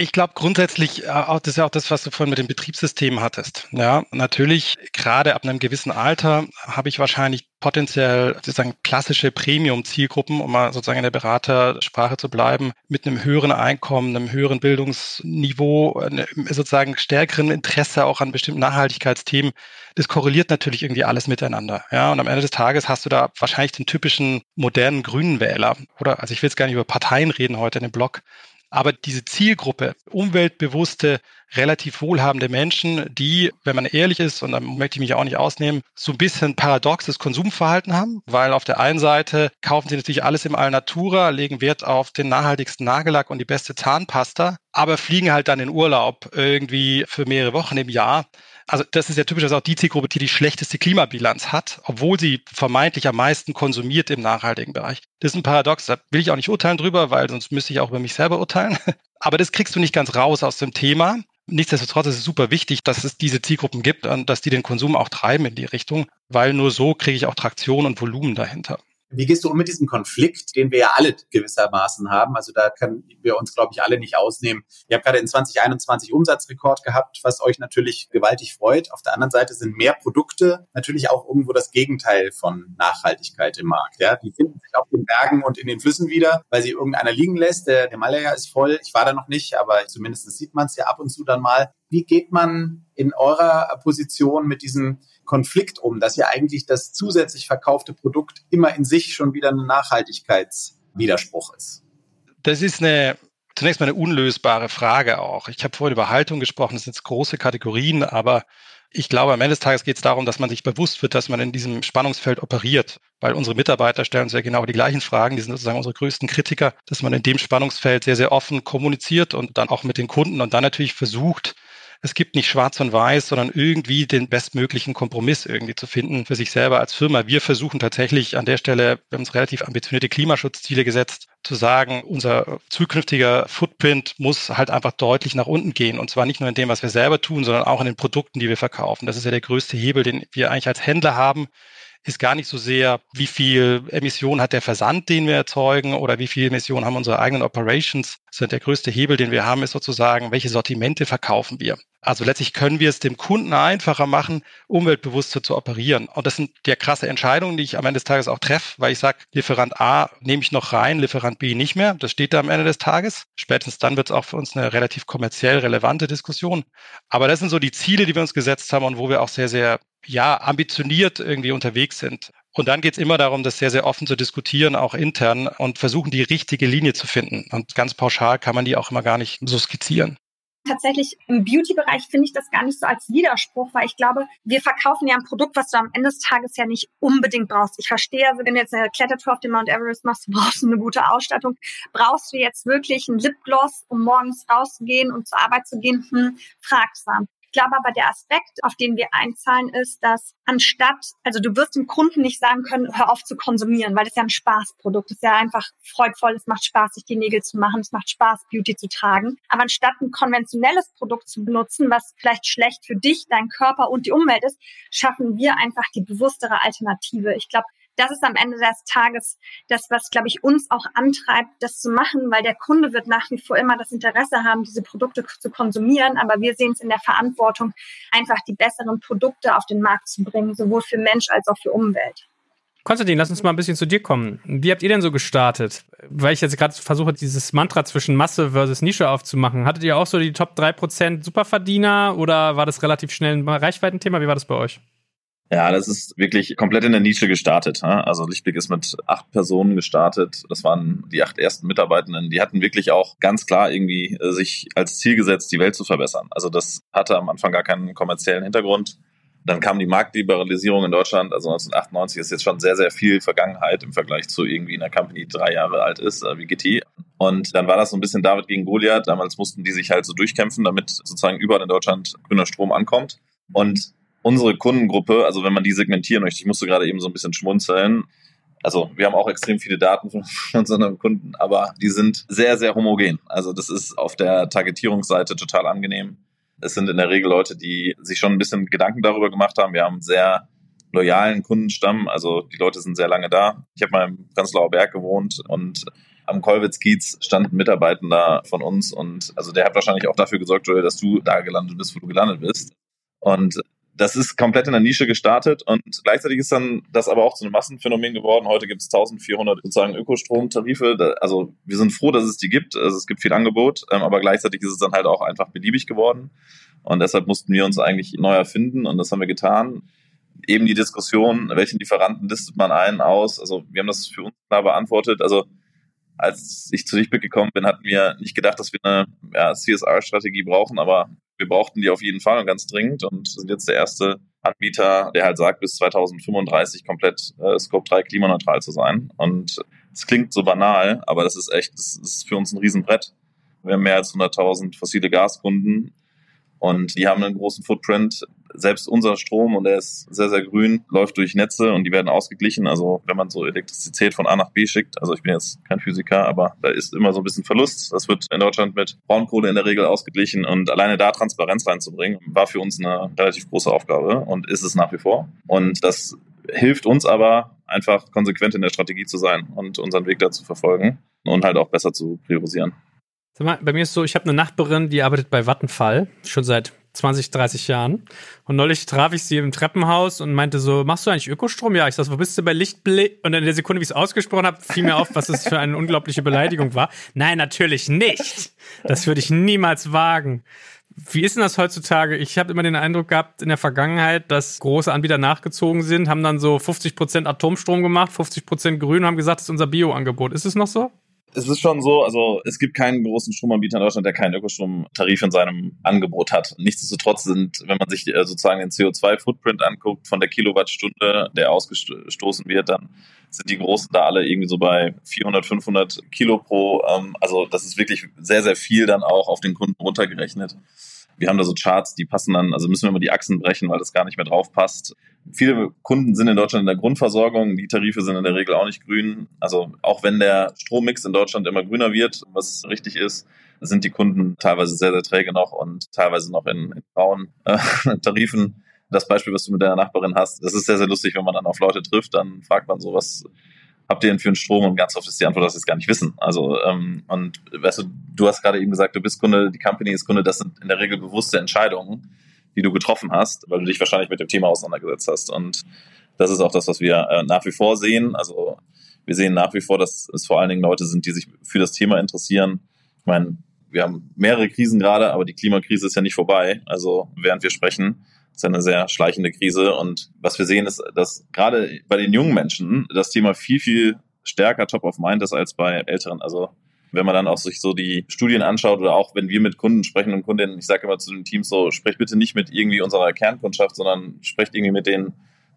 Ich glaube grundsätzlich, äh, auch das ist ja auch das, was du vorhin mit dem Betriebssystem hattest. Ja, natürlich, gerade ab einem gewissen Alter habe ich wahrscheinlich potenziell sozusagen klassische Premium-Zielgruppen, um mal sozusagen in der Beratersprache zu bleiben, mit einem höheren Einkommen, einem höheren Bildungsniveau, sozusagen stärkeren Interesse auch an bestimmten Nachhaltigkeitsthemen. Das korreliert natürlich irgendwie alles miteinander. Ja, und am Ende des Tages hast du da wahrscheinlich den typischen modernen grünen Wähler. Oder, also ich will jetzt gar nicht über Parteien reden heute in dem Blog, aber diese Zielgruppe, umweltbewusste, relativ wohlhabende Menschen, die, wenn man ehrlich ist, und da möchte ich mich auch nicht ausnehmen, so ein bisschen paradoxes Konsumverhalten haben, weil auf der einen Seite kaufen sie natürlich alles im Allnatura, legen Wert auf den nachhaltigsten Nagellack und die beste Zahnpasta, aber fliegen halt dann in Urlaub irgendwie für mehrere Wochen im Jahr also das ist ja typisch, dass auch die Zielgruppe, die die schlechteste Klimabilanz hat, obwohl sie vermeintlich am meisten konsumiert im nachhaltigen Bereich. Das ist ein Paradox, da will ich auch nicht urteilen drüber, weil sonst müsste ich auch über mich selber urteilen. Aber das kriegst du nicht ganz raus aus dem Thema. Nichtsdestotrotz ist es super wichtig, dass es diese Zielgruppen gibt und dass die den Konsum auch treiben in die Richtung, weil nur so kriege ich auch Traktion und Volumen dahinter. Wie gehst du um mit diesem Konflikt, den wir ja alle gewissermaßen haben? Also da können wir uns, glaube ich, alle nicht ausnehmen. Ihr habt gerade in 2021 Umsatzrekord gehabt, was euch natürlich gewaltig freut. Auf der anderen Seite sind mehr Produkte natürlich auch irgendwo das Gegenteil von Nachhaltigkeit im Markt. Ja, die finden sich auf den Bergen und in den Flüssen wieder, weil sie irgendeiner liegen lässt. Der Himalaya ist voll. Ich war da noch nicht, aber zumindest sieht man es ja ab und zu dann mal. Wie geht man in eurer Position mit diesem Konflikt um, dass ja eigentlich das zusätzlich verkaufte Produkt immer in sich schon wieder ein Nachhaltigkeitswiderspruch ist? Das ist eine zunächst mal eine unlösbare Frage auch. Ich habe vorhin über Haltung gesprochen, das sind jetzt große Kategorien, aber ich glaube, am Ende des Tages geht es darum, dass man sich bewusst wird, dass man in diesem Spannungsfeld operiert, weil unsere Mitarbeiter stellen uns ja genau die gleichen Fragen, die sind sozusagen unsere größten Kritiker, dass man in dem Spannungsfeld sehr, sehr offen kommuniziert und dann auch mit den Kunden und dann natürlich versucht, es gibt nicht schwarz und weiß, sondern irgendwie den bestmöglichen Kompromiss irgendwie zu finden für sich selber als Firma. Wir versuchen tatsächlich an der Stelle, wir haben uns relativ ambitionierte Klimaschutzziele gesetzt, zu sagen, unser zukünftiger Footprint muss halt einfach deutlich nach unten gehen. Und zwar nicht nur in dem, was wir selber tun, sondern auch in den Produkten, die wir verkaufen. Das ist ja der größte Hebel, den wir eigentlich als Händler haben ist gar nicht so sehr, wie viel Emission hat der Versand, den wir erzeugen oder wie viel Emissionen haben unsere eigenen Operations. Sondern der größte Hebel, den wir haben, ist sozusagen, welche Sortimente verkaufen wir. Also letztlich können wir es dem Kunden einfacher machen, umweltbewusster zu operieren. Und das sind ja krasse Entscheidungen, die ich am Ende des Tages auch treffe, weil ich sage, Lieferant A nehme ich noch rein, Lieferant B nicht mehr. Das steht da am Ende des Tages. Spätestens dann wird es auch für uns eine relativ kommerziell relevante Diskussion. Aber das sind so die Ziele, die wir uns gesetzt haben und wo wir auch sehr, sehr ja, ambitioniert irgendwie unterwegs sind. Und dann geht es immer darum, das sehr, sehr offen zu diskutieren, auch intern und versuchen, die richtige Linie zu finden. Und ganz pauschal kann man die auch immer gar nicht so skizzieren tatsächlich im Beauty-Bereich finde ich das gar nicht so als Widerspruch, weil ich glaube, wir verkaufen ja ein Produkt, was du am Ende des Tages ja nicht unbedingt brauchst. Ich verstehe, also wenn du jetzt eine Klettertour auf dem Mount Everest machst, brauchst du eine gute Ausstattung. Brauchst du jetzt wirklich ein Lipgloss, um morgens rauszugehen und zur Arbeit zu gehen? Hm, fragsam. Ich glaube aber, der Aspekt, auf den wir einzahlen, ist, dass anstatt, also du wirst dem Kunden nicht sagen können, hör auf zu konsumieren, weil das ja ein Spaßprodukt ist ja einfach freudvoll, es macht Spaß, sich die Nägel zu machen, es macht Spaß, Beauty zu tragen. Aber anstatt ein konventionelles Produkt zu benutzen, was vielleicht schlecht für dich, deinen Körper und die Umwelt ist, schaffen wir einfach die bewusstere Alternative. Ich glaube, das ist am Ende des Tages das, was, glaube ich, uns auch antreibt, das zu machen, weil der Kunde wird nach wie vor immer das Interesse haben, diese Produkte zu konsumieren. Aber wir sehen es in der Verantwortung, einfach die besseren Produkte auf den Markt zu bringen, sowohl für Mensch als auch für Umwelt. Konstantin, lass uns mal ein bisschen zu dir kommen. Wie habt ihr denn so gestartet? Weil ich jetzt gerade versuche, dieses Mantra zwischen Masse versus Nische aufzumachen. Hattet ihr auch so die Top 3% Superverdiener oder war das relativ schnell ein Reichweitenthema? Wie war das bei euch? Ja, das ist wirklich komplett in der Nische gestartet. Also Lichtblick ist mit acht Personen gestartet. Das waren die acht ersten Mitarbeitenden. Die hatten wirklich auch ganz klar irgendwie äh, sich als Ziel gesetzt, die Welt zu verbessern. Also das hatte am Anfang gar keinen kommerziellen Hintergrund. Dann kam die Marktliberalisierung in Deutschland, also 1998 ist jetzt schon sehr, sehr viel Vergangenheit im Vergleich zu irgendwie einer Company, die drei Jahre alt ist, äh, wie Gitti. Und dann war das so ein bisschen David gegen Goliath. Damals mussten die sich halt so durchkämpfen, damit sozusagen überall in Deutschland grüner Strom ankommt. Und unsere Kundengruppe, also wenn man die segmentieren möchte, ich musste gerade eben so ein bisschen schmunzeln. Also wir haben auch extrem viele Daten von, unseren Kunden, aber die sind sehr, sehr homogen. Also das ist auf der Targetierungsseite total angenehm. Es sind in der Regel Leute, die sich schon ein bisschen Gedanken darüber gemacht haben. Wir haben einen sehr loyalen Kundenstamm, also die Leute sind sehr lange da. Ich habe mal im Prenzlauer Berg gewohnt und am Kolwitz-Kiez stand ein Mitarbeitender von uns und also der hat wahrscheinlich auch dafür gesorgt, Joel, dass du da gelandet bist, wo du gelandet bist. Und das ist komplett in der Nische gestartet und gleichzeitig ist dann das aber auch zu einem Massenphänomen geworden. Heute gibt es 1400 sozusagen Ökostromtarife. Also wir sind froh, dass es die gibt. Also es gibt viel Angebot, ähm, aber gleichzeitig ist es dann halt auch einfach beliebig geworden. Und deshalb mussten wir uns eigentlich neu erfinden und das haben wir getan. Eben die Diskussion, welchen Lieferanten listet man einen aus? Also wir haben das für uns klar beantwortet. Also als ich zu Lichtblick gekommen bin, hatten wir nicht gedacht, dass wir eine ja, CSR-Strategie brauchen, aber wir brauchten die auf jeden Fall und ganz dringend und sind jetzt der erste Anbieter, der halt sagt, bis 2035 komplett äh, Scope 3 klimaneutral zu sein. Und es klingt so banal, aber das ist echt, das ist für uns ein Riesenbrett. Wir haben mehr als 100.000 fossile Gaskunden und die haben einen großen Footprint. Selbst unser Strom, und der ist sehr, sehr grün, läuft durch Netze und die werden ausgeglichen. Also wenn man so Elektrizität von A nach B schickt, also ich bin jetzt kein Physiker, aber da ist immer so ein bisschen Verlust. Das wird in Deutschland mit Braunkohle in der Regel ausgeglichen und alleine da Transparenz reinzubringen, war für uns eine relativ große Aufgabe und ist es nach wie vor. Und das hilft uns aber einfach konsequent in der Strategie zu sein und unseren Weg da zu verfolgen und halt auch besser zu priorisieren. Sag mal, bei mir ist so, ich habe eine Nachbarin, die arbeitet bei Vattenfall, schon seit 20, 30 Jahren. Und neulich traf ich sie im Treppenhaus und meinte so, machst du eigentlich Ökostrom? Ja, ich sag, wo bist du bei Lichtblick? Und in der Sekunde, wie ich es ausgesprochen habe, fiel mir auf, was das für eine unglaubliche Beleidigung war. Nein, natürlich nicht. Das würde ich niemals wagen. Wie ist denn das heutzutage? Ich habe immer den Eindruck gehabt in der Vergangenheit, dass große Anbieter nachgezogen sind, haben dann so 50 Prozent Atomstrom gemacht, 50 Prozent Grün und haben gesagt, das ist unser Bioangebot. Ist es noch so? Es ist schon so, also es gibt keinen großen Stromanbieter in Deutschland, der keinen Ökostromtarif in seinem Angebot hat. Nichtsdestotrotz sind, wenn man sich äh, sozusagen den CO2-Footprint anguckt von der Kilowattstunde, der ausgestoßen wird, dann sind die Großen da alle irgendwie so bei 400, 500 Kilo pro. Ähm, also das ist wirklich sehr, sehr viel dann auch auf den Kunden runtergerechnet. Wir haben da so Charts, die passen dann, also müssen wir immer die Achsen brechen, weil das gar nicht mehr drauf passt. Viele Kunden sind in Deutschland in der Grundversorgung, die Tarife sind in der Regel auch nicht grün. Also auch wenn der Strommix in Deutschland immer grüner wird, was richtig ist, sind die Kunden teilweise sehr, sehr träge noch und teilweise noch in, in grauen äh, Tarifen das Beispiel, was du mit deiner Nachbarin hast, das ist sehr, sehr lustig, wenn man dann auf Leute trifft, dann fragt man so, was, habt ihr denn für einen Strom? Und ganz oft ist die Antwort, dass sie es gar nicht wissen. Also, ähm, und weißt du, du hast gerade eben gesagt, du bist Kunde, die Company ist Kunde, das sind in der Regel bewusste Entscheidungen, die du getroffen hast, weil du dich wahrscheinlich mit dem Thema auseinandergesetzt hast. Und das ist auch das, was wir äh, nach wie vor sehen. Also wir sehen nach wie vor, dass es vor allen Dingen Leute sind, die sich für das Thema interessieren. Ich meine, wir haben mehrere Krisen gerade, aber die Klimakrise ist ja nicht vorbei. Also während wir sprechen, ist eine sehr schleichende Krise. Und was wir sehen, ist, dass gerade bei den jungen Menschen das Thema viel, viel stärker top of mind ist als bei Älteren. Also wenn man dann auch sich so die Studien anschaut oder auch wenn wir mit Kunden sprechen und Kundinnen, ich sage immer zu den Teams so, sprecht bitte nicht mit irgendwie unserer Kernkundschaft, sondern sprecht irgendwie mit den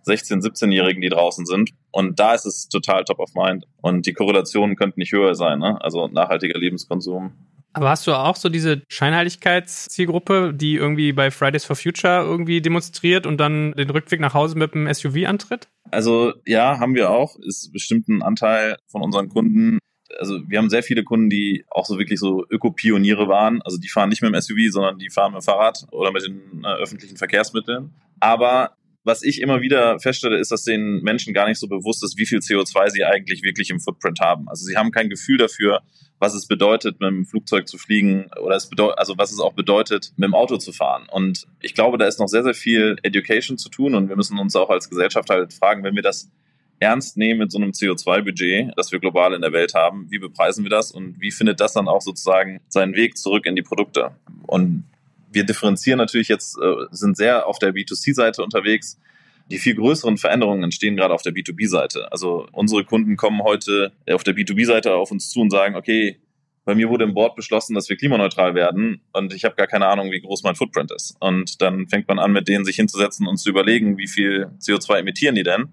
16-, 17-Jährigen, die draußen sind. Und da ist es total top of mind. Und die Korrelationen könnten nicht höher sein. Ne? Also nachhaltiger Lebenskonsum aber hast du auch so diese Scheinheiligkeitszielgruppe, die irgendwie bei Fridays for Future irgendwie demonstriert und dann den Rückweg nach Hause mit dem SUV antritt? Also ja, haben wir auch. Ist bestimmt ein Anteil von unseren Kunden. Also wir haben sehr viele Kunden, die auch so wirklich so Ökopioniere waren. Also die fahren nicht mit dem SUV, sondern die fahren mit dem Fahrrad oder mit den äh, öffentlichen Verkehrsmitteln. Aber was ich immer wieder feststelle, ist, dass den Menschen gar nicht so bewusst ist, wie viel CO2 sie eigentlich wirklich im Footprint haben. Also sie haben kein Gefühl dafür, was es bedeutet, mit dem Flugzeug zu fliegen oder es bedeutet, also was es auch bedeutet, mit dem Auto zu fahren. Und ich glaube, da ist noch sehr, sehr viel Education zu tun und wir müssen uns auch als Gesellschaft halt fragen, wenn wir das ernst nehmen mit so einem CO2-Budget, das wir global in der Welt haben, wie bepreisen wir das und wie findet das dann auch sozusagen seinen Weg zurück in die Produkte? Und wir differenzieren natürlich jetzt, äh, sind sehr auf der B2C-Seite unterwegs. Die viel größeren Veränderungen entstehen gerade auf der B2B-Seite. Also unsere Kunden kommen heute auf der B2B-Seite auf uns zu und sagen, okay, bei mir wurde im Board beschlossen, dass wir klimaneutral werden und ich habe gar keine Ahnung, wie groß mein Footprint ist. Und dann fängt man an, mit denen sich hinzusetzen und zu überlegen, wie viel CO2 emittieren die denn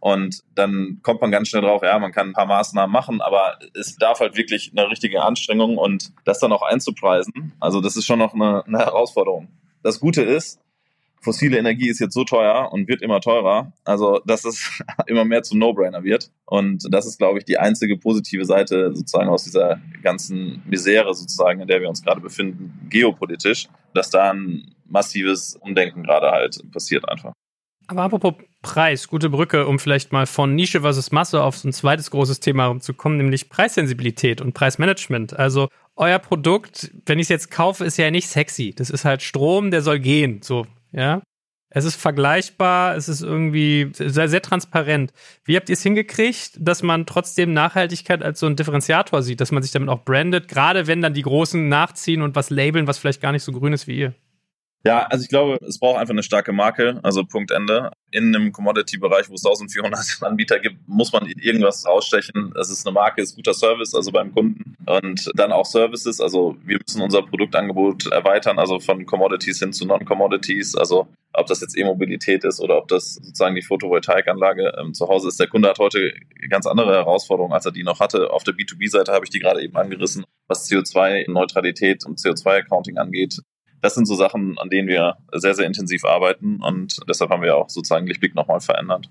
und dann kommt man ganz schnell drauf, ja, man kann ein paar Maßnahmen machen, aber es darf halt wirklich eine richtige Anstrengung und das dann auch einzupreisen. Also das ist schon noch eine, eine Herausforderung. Das Gute ist, fossile Energie ist jetzt so teuer und wird immer teurer, also dass es immer mehr zum No-Brainer wird. Und das ist, glaube ich, die einzige positive Seite sozusagen aus dieser ganzen Misere sozusagen, in der wir uns gerade befinden, geopolitisch, dass da ein massives Umdenken gerade halt passiert einfach. Aber apropos Preis, gute Brücke, um vielleicht mal von Nische versus Masse auf so ein zweites großes Thema zu kommen, nämlich Preissensibilität und Preismanagement. Also euer Produkt, wenn ich es jetzt kaufe, ist ja nicht sexy. Das ist halt Strom, der soll gehen. So, ja. Es ist vergleichbar, es ist irgendwie sehr, sehr transparent. Wie habt ihr es hingekriegt, dass man trotzdem Nachhaltigkeit als so ein Differenziator sieht, dass man sich damit auch brandet, gerade wenn dann die Großen nachziehen und was labeln, was vielleicht gar nicht so grün ist wie ihr? Ja, also ich glaube, es braucht einfach eine starke Marke, also Punkt Ende. In einem Commodity-Bereich, wo es 1400 Anbieter gibt, muss man irgendwas rausstechen. Es ist eine Marke, ist guter Service, also beim Kunden. Und dann auch Services, also wir müssen unser Produktangebot erweitern, also von Commodities hin zu Non-Commodities. Also ob das jetzt E-Mobilität ist oder ob das sozusagen die Photovoltaikanlage ähm, zu Hause ist. Der Kunde hat heute ganz andere Herausforderungen, als er die noch hatte. Auf der B2B-Seite habe ich die gerade eben angerissen, was CO2-Neutralität und CO2-Accounting angeht das sind so Sachen, an denen wir sehr, sehr intensiv arbeiten und deshalb haben wir auch sozusagen Lichtblick nochmal verändert.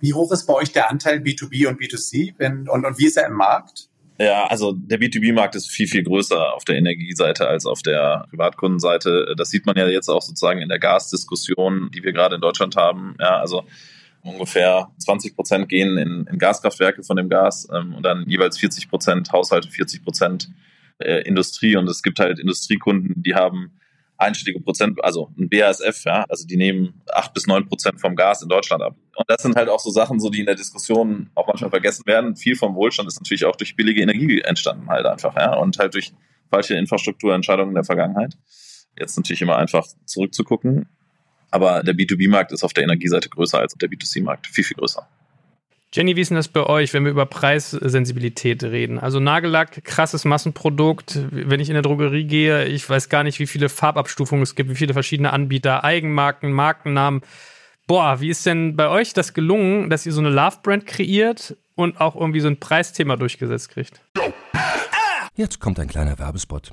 Wie hoch ist bei euch der Anteil B2B und B2C wenn, und, und wie ist er im Markt? Ja, also der B2B-Markt ist viel, viel größer auf der Energieseite als auf der Privatkundenseite. Das sieht man ja jetzt auch sozusagen in der Gasdiskussion, die wir gerade in Deutschland haben. Ja, also ungefähr 20 Prozent gehen in, in Gaskraftwerke von dem Gas ähm, und dann jeweils 40 Prozent Haushalte, 40 Prozent äh, Industrie. Und es gibt halt Industriekunden, die haben einstellige Prozent, also ein BASF, ja, also die nehmen acht bis neun Prozent vom Gas in Deutschland ab. Und das sind halt auch so Sachen, so die in der Diskussion auch manchmal vergessen werden. Viel vom Wohlstand ist natürlich auch durch billige Energie entstanden halt einfach, ja, und halt durch falsche Infrastrukturentscheidungen in der Vergangenheit. Jetzt natürlich immer einfach zurückzugucken. Aber der B2B-Markt ist auf der Energieseite größer als der B2C-Markt. Viel, viel größer. Jenny, wie ist denn das bei euch, wenn wir über Preissensibilität reden? Also Nagellack, krasses Massenprodukt. Wenn ich in der Drogerie gehe, ich weiß gar nicht, wie viele Farbabstufungen es gibt, wie viele verschiedene Anbieter, Eigenmarken, Markennamen. Boah, wie ist denn bei euch das gelungen, dass ihr so eine Love-Brand kreiert und auch irgendwie so ein Preisthema durchgesetzt kriegt? Jetzt kommt ein kleiner Werbespot.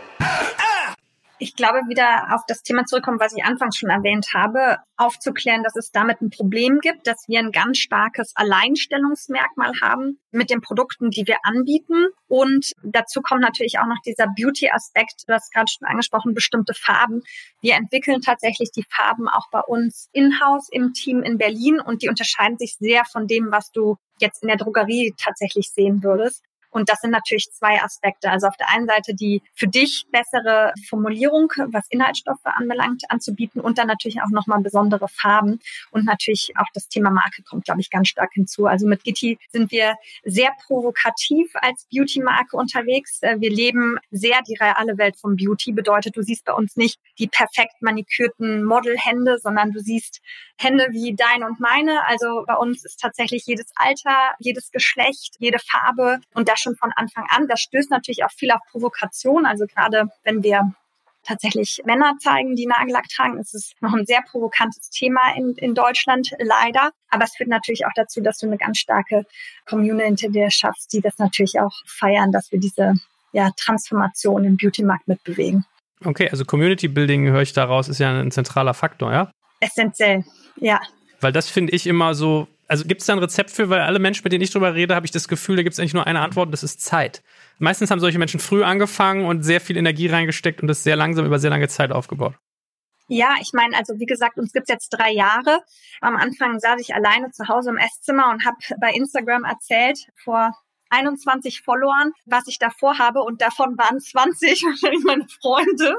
ich glaube, wieder auf das Thema zurückkommen, was ich anfangs schon erwähnt habe, aufzuklären, dass es damit ein Problem gibt, dass wir ein ganz starkes Alleinstellungsmerkmal haben mit den Produkten, die wir anbieten. Und dazu kommt natürlich auch noch dieser Beauty-Aspekt, du hast gerade schon angesprochen, bestimmte Farben. Wir entwickeln tatsächlich die Farben auch bei uns in-house im Team in Berlin und die unterscheiden sich sehr von dem, was du jetzt in der Drogerie tatsächlich sehen würdest. Und das sind natürlich zwei Aspekte. Also auf der einen Seite die für dich bessere Formulierung, was Inhaltsstoffe anbelangt, anzubieten und dann natürlich auch nochmal besondere Farben. Und natürlich auch das Thema Marke kommt, glaube ich, ganz stark hinzu. Also mit Gitti sind wir sehr provokativ als Beauty-Marke unterwegs. Äh, wir leben sehr die reale Welt vom Beauty. Bedeutet, du siehst bei uns nicht die perfekt manikürten Modelhände, sondern du siehst Hände wie deine und meine. Also bei uns ist tatsächlich jedes Alter, jedes Geschlecht, jede Farbe und das schon von Anfang an. Das stößt natürlich auch viel auf Provokation. Also gerade wenn wir tatsächlich Männer zeigen, die Nagellack tragen. Es ist noch ein sehr provokantes Thema in, in Deutschland, leider. Aber es führt natürlich auch dazu, dass du eine ganz starke Community dir schaffst, die das natürlich auch feiern, dass wir diese ja, Transformation im Beauty-Markt mitbewegen. Okay, also Community Building höre ich daraus, ist ja ein zentraler Faktor, ja? Essentiell, ja. Weil das finde ich immer so, Also gibt es da ein Rezept für, weil alle Menschen, mit denen ich drüber rede, habe ich das Gefühl, da gibt es eigentlich nur eine Antwort und das ist Zeit. Meistens haben solche Menschen früh angefangen und sehr viel Energie reingesteckt und das sehr langsam über sehr lange Zeit aufgebaut. Ja, ich meine, also wie gesagt, uns gibt's jetzt drei Jahre. Am Anfang saß ich alleine zu Hause im Esszimmer und habe bei Instagram erzählt, vor 21 Followern, was ich davor habe und davon waren 20 meine Freunde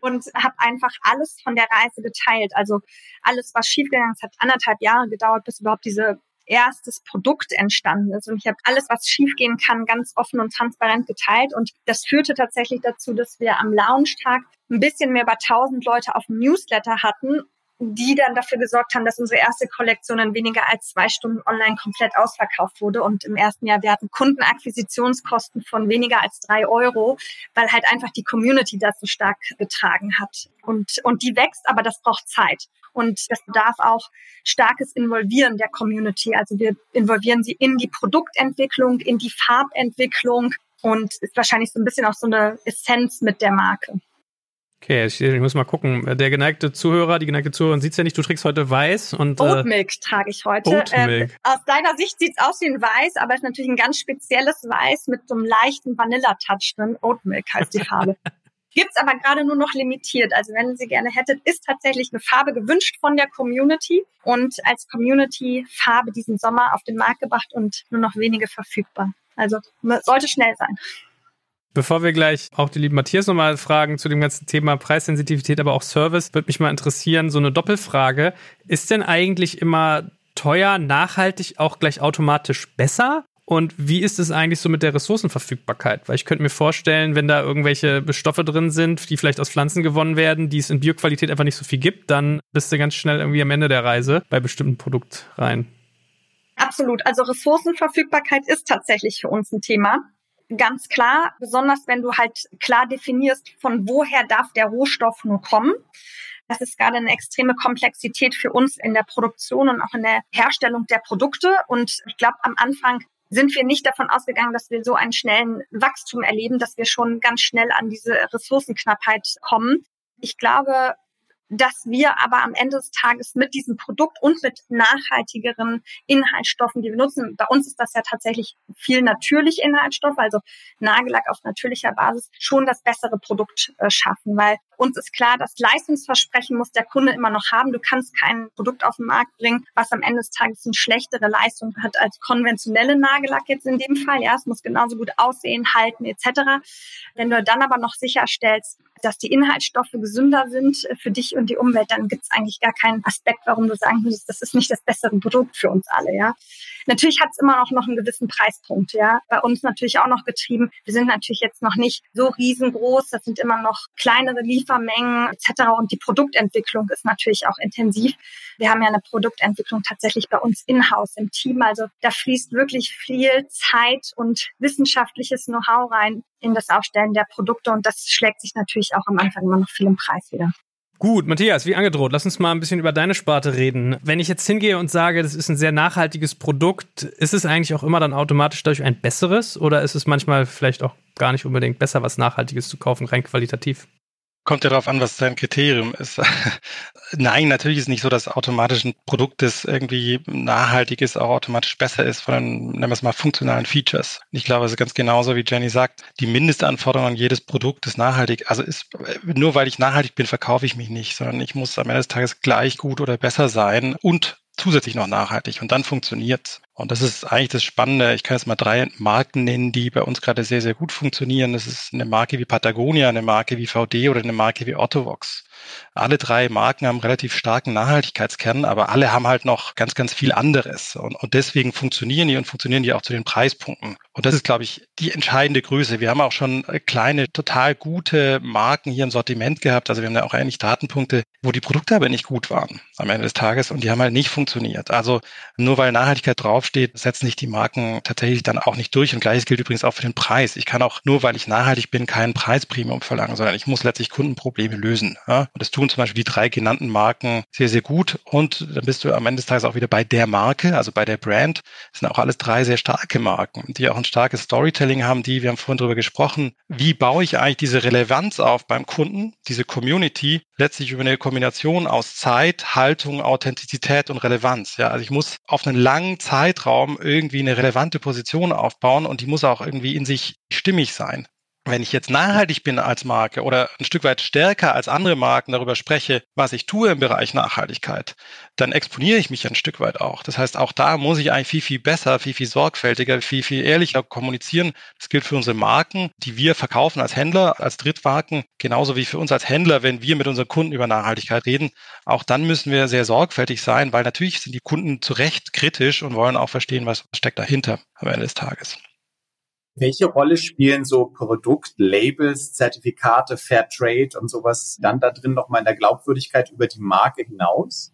und habe einfach alles von der Reise geteilt. Also alles, was schiefgegangen ist, hat anderthalb Jahre gedauert, bis überhaupt diese erstes Produkt entstanden ist. Und ich habe alles, was schiefgehen kann, ganz offen und transparent geteilt. Und das führte tatsächlich dazu, dass wir am Launchtag ein bisschen mehr über 1000 Leute auf dem Newsletter hatten die dann dafür gesorgt haben, dass unsere erste Kollektion in weniger als zwei Stunden online komplett ausverkauft wurde. Und im ersten Jahr, wir hatten Kundenakquisitionskosten von weniger als drei Euro, weil halt einfach die Community das so stark getragen hat. Und, und die wächst, aber das braucht Zeit. Und das bedarf auch starkes Involvieren der Community. Also wir involvieren sie in die Produktentwicklung, in die Farbentwicklung und ist wahrscheinlich so ein bisschen auch so eine Essenz mit der Marke. Okay, ich, ich, muss mal gucken. Der geneigte Zuhörer, die geneigte Zuhörerin sieht ja nicht, du trägst heute weiß und. Äh, Oatmilk trage ich heute. Oatmilk. Ähm, aus deiner Sicht sieht's aus wie ein Weiß, aber es ist natürlich ein ganz spezielles Weiß mit so einem leichten Vanilla-Touch drin. Oatmilk heißt die Farbe. Gibt's aber gerade nur noch limitiert. Also wenn Sie gerne hättet, ist tatsächlich eine Farbe gewünscht von der Community und als Community-Farbe diesen Sommer auf den Markt gebracht und nur noch wenige verfügbar. Also sollte schnell sein. Bevor wir gleich auch die lieben Matthias nochmal fragen zu dem ganzen Thema Preissensitivität, aber auch Service, würde mich mal interessieren, so eine Doppelfrage. Ist denn eigentlich immer teuer, nachhaltig auch gleich automatisch besser? Und wie ist es eigentlich so mit der Ressourcenverfügbarkeit? Weil ich könnte mir vorstellen, wenn da irgendwelche Stoffe drin sind, die vielleicht aus Pflanzen gewonnen werden, die es in Bioqualität einfach nicht so viel gibt, dann bist du ganz schnell irgendwie am Ende der Reise bei bestimmten Produktreihen. Absolut. Also Ressourcenverfügbarkeit ist tatsächlich für uns ein Thema ganz klar, besonders wenn du halt klar definierst, von woher darf der Rohstoff nur kommen. Das ist gerade eine extreme Komplexität für uns in der Produktion und auch in der Herstellung der Produkte. Und ich glaube, am Anfang sind wir nicht davon ausgegangen, dass wir so einen schnellen Wachstum erleben, dass wir schon ganz schnell an diese Ressourcenknappheit kommen. Ich glaube, dass wir aber am Ende des Tages mit diesem Produkt und mit nachhaltigeren Inhaltsstoffen, die wir nutzen, bei uns ist das ja tatsächlich viel natürliche Inhaltsstoffe, also Nagellack auf natürlicher Basis, schon das bessere Produkt äh, schaffen, weil uns ist klar, das Leistungsversprechen muss der Kunde immer noch haben. Du kannst kein Produkt auf den Markt bringen, was am Ende des Tages eine schlechtere Leistung hat als konventionelle Nagellack jetzt in dem Fall. Ja, es muss genauso gut aussehen, halten etc. Wenn du dann aber noch sicherstellst, dass die Inhaltsstoffe gesünder sind für dich und die Umwelt, dann gibt es eigentlich gar keinen Aspekt, warum du sagen würdest, das ist nicht das bessere Produkt für uns alle. Ja, natürlich hat es immer noch noch einen gewissen Preispunkt. Ja, bei uns natürlich auch noch getrieben. Wir sind natürlich jetzt noch nicht so riesengroß. Das sind immer noch kleinere Liefermengen etc. Und die Produktentwicklung ist natürlich auch intensiv. Wir haben ja eine Produktentwicklung tatsächlich bei uns in-house im Team. Also da fließt wirklich viel Zeit und wissenschaftliches Know-how rein in das Aufstellen der Produkte und das schlägt sich natürlich auch am Anfang immer noch viel im Preis wieder. Gut, Matthias, wie angedroht, lass uns mal ein bisschen über deine Sparte reden. Wenn ich jetzt hingehe und sage, das ist ein sehr nachhaltiges Produkt, ist es eigentlich auch immer dann automatisch dadurch ein besseres oder ist es manchmal vielleicht auch gar nicht unbedingt besser, was Nachhaltiges zu kaufen, rein qualitativ? Kommt ja darauf an, was dein Kriterium ist. Nein, natürlich ist nicht so, dass automatisch ein Produkt, das irgendwie nachhaltig ist, auch automatisch besser ist von nennen wir es mal, funktionalen Features. Ich glaube, es ist ganz genauso, wie Jenny sagt, die Mindestanforderung an jedes Produkt ist nachhaltig. Also ist, nur weil ich nachhaltig bin, verkaufe ich mich nicht, sondern ich muss am Ende des Tages gleich gut oder besser sein und zusätzlich noch nachhaltig und dann funktioniert und das ist eigentlich das Spannende. Ich kann jetzt mal drei Marken nennen, die bei uns gerade sehr, sehr gut funktionieren. Das ist eine Marke wie Patagonia, eine Marke wie VD oder eine Marke wie Ottovox. Alle drei Marken haben relativ starken Nachhaltigkeitskern, aber alle haben halt noch ganz, ganz viel anderes. Und, und deswegen funktionieren die und funktionieren die auch zu den Preispunkten. Und das ist, glaube ich, die entscheidende Größe. Wir haben auch schon kleine, total gute Marken hier im Sortiment gehabt. Also wir haben da auch eigentlich Datenpunkte, wo die Produkte aber nicht gut waren am Ende des Tages und die haben halt nicht funktioniert. Also nur weil Nachhaltigkeit drauf draufsteht, setzen sich die Marken tatsächlich dann auch nicht durch. Und gleiches gilt übrigens auch für den Preis. Ich kann auch nur, weil ich nachhaltig bin, keinen Preispremium verlangen, sondern ich muss letztlich Kundenprobleme lösen. Ja? Und das tun zum Beispiel die drei genannten Marken sehr, sehr gut. Und dann bist du am Ende des Tages auch wieder bei der Marke, also bei der Brand. Das sind auch alles drei sehr starke Marken, die auch ein starkes Storytelling haben, die, wir haben vorhin drüber gesprochen, wie baue ich eigentlich diese Relevanz auf beim Kunden, diese Community, letztlich über eine Kombination aus Zeit, Haltung, Authentizität und Relevanz. Ja, also ich muss auf einen langen Zeitraum irgendwie eine relevante Position aufbauen und die muss auch irgendwie in sich stimmig sein wenn ich jetzt nachhaltig bin als Marke oder ein Stück weit stärker als andere Marken darüber spreche, was ich tue im Bereich Nachhaltigkeit, dann exponiere ich mich ein Stück weit auch. Das heißt, auch da muss ich eigentlich viel, viel besser, viel, viel sorgfältiger, viel, viel ehrlicher kommunizieren. Das gilt für unsere Marken, die wir verkaufen als Händler, als Drittmarken, genauso wie für uns als Händler, wenn wir mit unseren Kunden über Nachhaltigkeit reden. Auch dann müssen wir sehr sorgfältig sein, weil natürlich sind die Kunden zu Recht kritisch und wollen auch verstehen, was steckt dahinter am Ende des Tages. Welche Rolle spielen so Produktlabels, Zertifikate, Fair Trade und sowas dann da drin nochmal in der Glaubwürdigkeit über die Marke hinaus?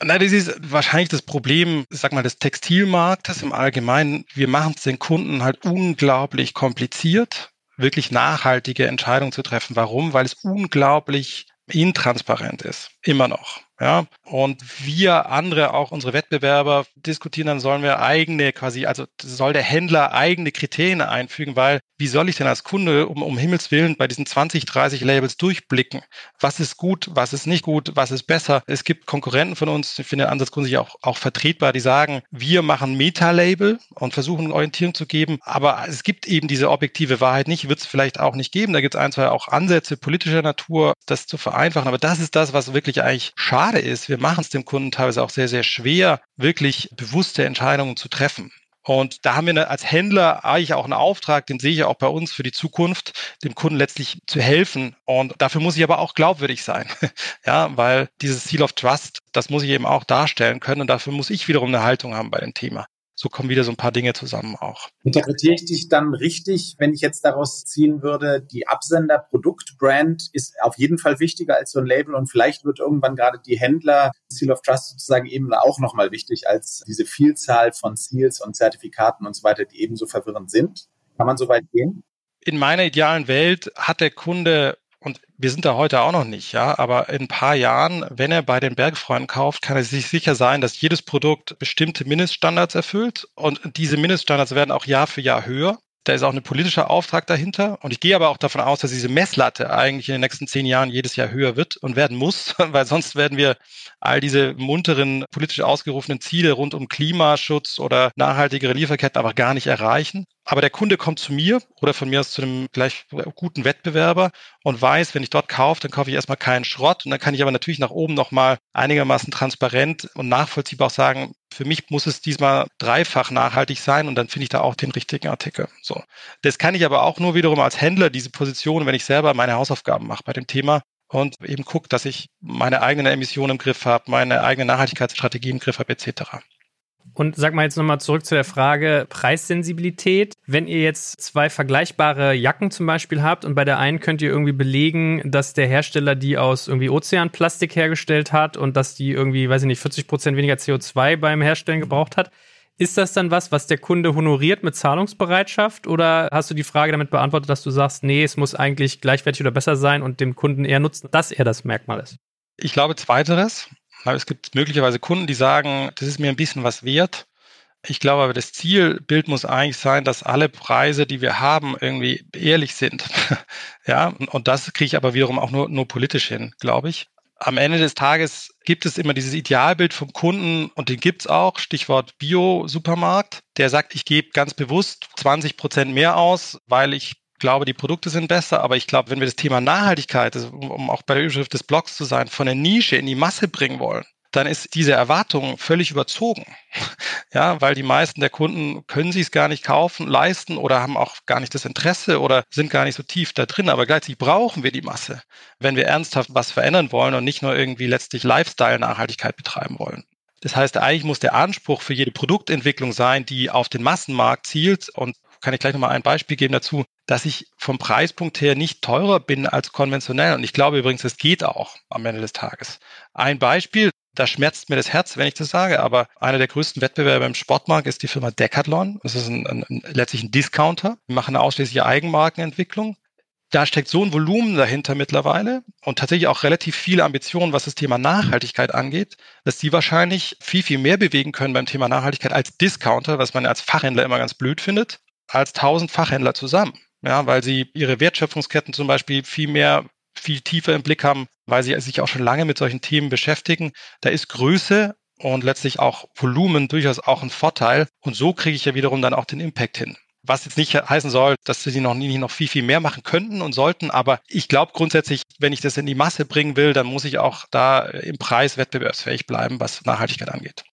Na, das ist wahrscheinlich das Problem, sag mal, des Textilmarktes im Allgemeinen. Wir machen es den Kunden halt unglaublich kompliziert, wirklich nachhaltige Entscheidungen zu treffen. Warum? Weil es unglaublich intransparent ist. Immer noch. Ja, und wir andere, auch unsere Wettbewerber, diskutieren dann, sollen wir eigene quasi, also soll der Händler eigene Kriterien einfügen, weil wie soll ich denn als Kunde um, um Himmels Willen bei diesen 20, 30 Labels durchblicken? Was ist gut, was ist nicht gut, was ist besser? Es gibt Konkurrenten von uns, ich finde den Ansatz grundsätzlich auch, auch vertretbar, die sagen, wir machen Meta-Label und versuchen Orientierung zu geben, aber es gibt eben diese objektive Wahrheit nicht, wird es vielleicht auch nicht geben. Da gibt es ein, zwei auch Ansätze politischer Natur, das zu vereinfachen, aber das ist das, was wirklich eigentlich schade schade ist, wir machen es dem Kunden teilweise auch sehr, sehr schwer, wirklich bewusste Entscheidungen zu treffen. Und da haben wir als Händler eigentlich auch einen Auftrag, den sehe ich auch bei uns für die Zukunft, dem Kunden letztlich zu helfen. Und dafür muss ich aber auch glaubwürdig sein. ja, weil dieses Seal of Trust, das muss ich eben auch darstellen können. Und dafür muss ich wiederum eine Haltung haben bei dem Thema so kommen wieder so ein paar Dinge zusammen auch. Interpretiere ich dich dann richtig, wenn ich jetzt daraus ziehen würde, die Absender Produktbrand ist auf jeden Fall wichtiger als so ein Label und vielleicht wird irgendwann gerade die Händler Seal of Trust sozusagen eben auch nochmal wichtig als diese Vielzahl von Seals und Zertifikaten und so weiter, die ebenso verwirrend sind. Kann man so weit gehen? In meiner idealen Welt hat der Kunde und wir sind da heute auch noch nicht, ja, aber in ein paar Jahren, wenn er bei den Bergfreunden kauft, kann er sich sicher sein, dass jedes Produkt bestimmte Mindeststandards erfüllt und diese Mindeststandards werden auch Jahr für Jahr höher. Da ist auch ein politischer Auftrag dahinter. Und ich gehe aber auch davon aus, dass diese Messlatte eigentlich in den nächsten zehn Jahren jedes Jahr höher wird und werden muss, weil sonst werden wir all diese munteren, politisch ausgerufenen Ziele rund um Klimaschutz oder nachhaltigere Lieferketten aber gar nicht erreichen. Aber der Kunde kommt zu mir oder von mir aus zu einem gleich guten Wettbewerber und weiß, wenn ich dort kaufe, dann kaufe ich erstmal keinen Schrott. Und dann kann ich aber natürlich nach oben nochmal einigermaßen transparent und nachvollziehbar auch sagen, für mich muss es diesmal dreifach nachhaltig sein und dann finde ich da auch den richtigen Artikel. So. Das kann ich aber auch nur wiederum als Händler, diese Position, wenn ich selber meine Hausaufgaben mache bei dem Thema und eben gucke, dass ich meine eigenen Emissionen im Griff habe, meine eigene Nachhaltigkeitsstrategie im Griff habe, etc. Und sag mal jetzt nochmal zurück zu der Frage Preissensibilität. Wenn ihr jetzt zwei vergleichbare Jacken zum Beispiel habt und bei der einen könnt ihr irgendwie belegen, dass der Hersteller die aus irgendwie Ozeanplastik hergestellt hat und dass die irgendwie, weiß ich nicht, 40 Prozent weniger CO2 beim Herstellen gebraucht hat, ist das dann was, was der Kunde honoriert mit Zahlungsbereitschaft oder hast du die Frage damit beantwortet, dass du sagst, nee, es muss eigentlich gleichwertig oder besser sein und dem Kunden eher nutzen, dass er das Merkmal ist? Ich glaube zweiteres. Es gibt möglicherweise Kunden, die sagen, das ist mir ein bisschen was wert. Ich glaube aber, das Zielbild muss eigentlich sein, dass alle Preise, die wir haben, irgendwie ehrlich sind. ja, und das kriege ich aber wiederum auch nur, nur politisch hin, glaube ich. Am Ende des Tages gibt es immer dieses Idealbild vom Kunden und den gibt es auch, Stichwort Bio-Supermarkt, der sagt, ich gebe ganz bewusst 20 Prozent mehr aus, weil ich glaube, die Produkte sind besser, aber ich glaube, wenn wir das Thema Nachhaltigkeit, um auch bei der Überschrift des Blogs zu sein, von der Nische in die Masse bringen wollen, dann ist diese Erwartung völlig überzogen. Ja, weil die meisten der Kunden können sich es gar nicht kaufen, leisten oder haben auch gar nicht das Interesse oder sind gar nicht so tief da drin. Aber gleichzeitig brauchen wir die Masse, wenn wir ernsthaft was verändern wollen und nicht nur irgendwie letztlich Lifestyle-Nachhaltigkeit betreiben wollen. Das heißt, eigentlich muss der Anspruch für jede Produktentwicklung sein, die auf den Massenmarkt zielt und kann ich gleich nochmal ein Beispiel geben dazu, dass ich vom Preispunkt her nicht teurer bin als konventionell. Und ich glaube übrigens, es geht auch am Ende des Tages. Ein Beispiel, da schmerzt mir das Herz, wenn ich das sage, aber einer der größten Wettbewerber im Sportmarkt ist die Firma Decathlon. Das ist ein, ein, letztlich ein Discounter. Die machen ausschließlich Eigenmarkenentwicklung. Da steckt so ein Volumen dahinter mittlerweile und tatsächlich auch relativ viele Ambitionen, was das Thema Nachhaltigkeit angeht, dass die wahrscheinlich viel, viel mehr bewegen können beim Thema Nachhaltigkeit als Discounter, was man als Fachhändler immer ganz blöd findet, als tausend Fachhändler zusammen. Ja, weil sie ihre Wertschöpfungsketten zum Beispiel viel mehr viel tiefer im Blick haben, weil sie sich auch schon lange mit solchen Themen beschäftigen. Da ist Größe und letztlich auch Volumen durchaus auch ein Vorteil. Und so kriege ich ja wiederum dann auch den Impact hin. Was jetzt nicht heißen soll, dass sie noch nie noch viel, viel mehr machen könnten und sollten. Aber ich glaube grundsätzlich, wenn ich das in die Masse bringen will, dann muss ich auch da im Preis wettbewerbsfähig bleiben, was Nachhaltigkeit angeht.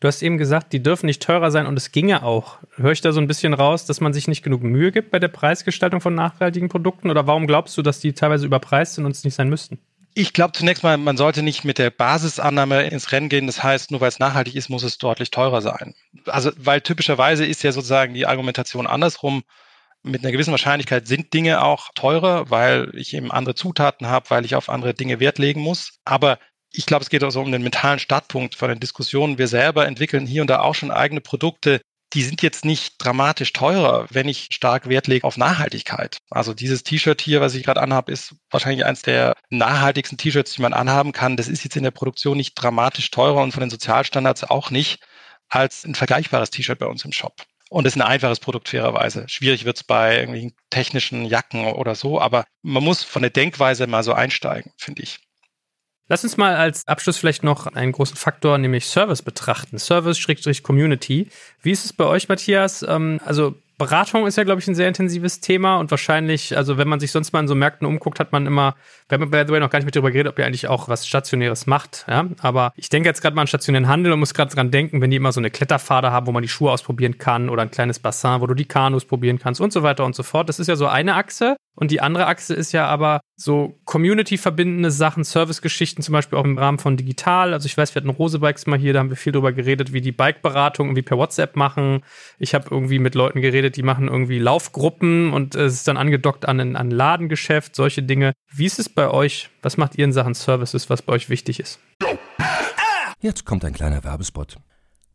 Du hast eben gesagt, die dürfen nicht teurer sein und es ginge auch. Höre ich da so ein bisschen raus, dass man sich nicht genug Mühe gibt bei der Preisgestaltung von nachhaltigen Produkten? Oder warum glaubst du, dass die teilweise überpreist sind und es nicht sein müssten? Ich glaube zunächst mal, man sollte nicht mit der Basisannahme ins Rennen gehen. Das heißt, nur weil es nachhaltig ist, muss es deutlich teurer sein. Also, weil typischerweise ist ja sozusagen die Argumentation andersrum. Mit einer gewissen Wahrscheinlichkeit sind Dinge auch teurer, weil ich eben andere Zutaten habe, weil ich auf andere Dinge Wert legen muss. Aber ich glaube, es geht also um den mentalen Startpunkt von den Diskussionen. Wir selber entwickeln hier und da auch schon eigene Produkte. Die sind jetzt nicht dramatisch teurer, wenn ich stark Wert lege auf Nachhaltigkeit. Also dieses T-Shirt hier, was ich gerade anhabe, ist wahrscheinlich eines der nachhaltigsten T-Shirts, die man anhaben kann. Das ist jetzt in der Produktion nicht dramatisch teurer und von den Sozialstandards auch nicht als ein vergleichbares T-Shirt bei uns im Shop. Und es ist ein einfaches Produkt fairerweise. Schwierig wird es bei irgendwelchen technischen Jacken oder so, aber man muss von der Denkweise mal so einsteigen, finde ich. Lass uns mal als Abschluss vielleicht noch einen großen Faktor, nämlich Service betrachten. Service-Community. Wie ist es bei euch, Matthias? Ähm, also Beratung ist ja, glaube ich, ein sehr intensives Thema und wahrscheinlich, also wenn man sich sonst mal in so Märkten umguckt, hat man immer, wir haben by the way noch gar nicht mit darüber geredet, ob ihr eigentlich auch was Stationäres macht, ja. Aber ich denke jetzt gerade mal an stationären Handel und muss gerade dran denken, wenn die immer so eine Kletterpfade haben, wo man die Schuhe ausprobieren kann oder ein kleines Bassin, wo du die Kanus probieren kannst und so weiter und so fort. Das ist ja so eine Achse. Und die andere Achse ist ja aber so Community-verbindende Sachen, Service-Geschichten, zum Beispiel auch im Rahmen von digital. Also ich weiß, wir hatten Rosebikes mal hier, da haben wir viel drüber geredet, wie die Bike-Beratung irgendwie per WhatsApp machen. Ich habe irgendwie mit Leuten geredet, die machen irgendwie Laufgruppen und es ist dann angedockt an ein an Ladengeschäft, solche Dinge. Wie ist es bei euch? Was macht ihr in Sachen Services, was bei euch wichtig ist? Jetzt kommt ein kleiner Werbespot.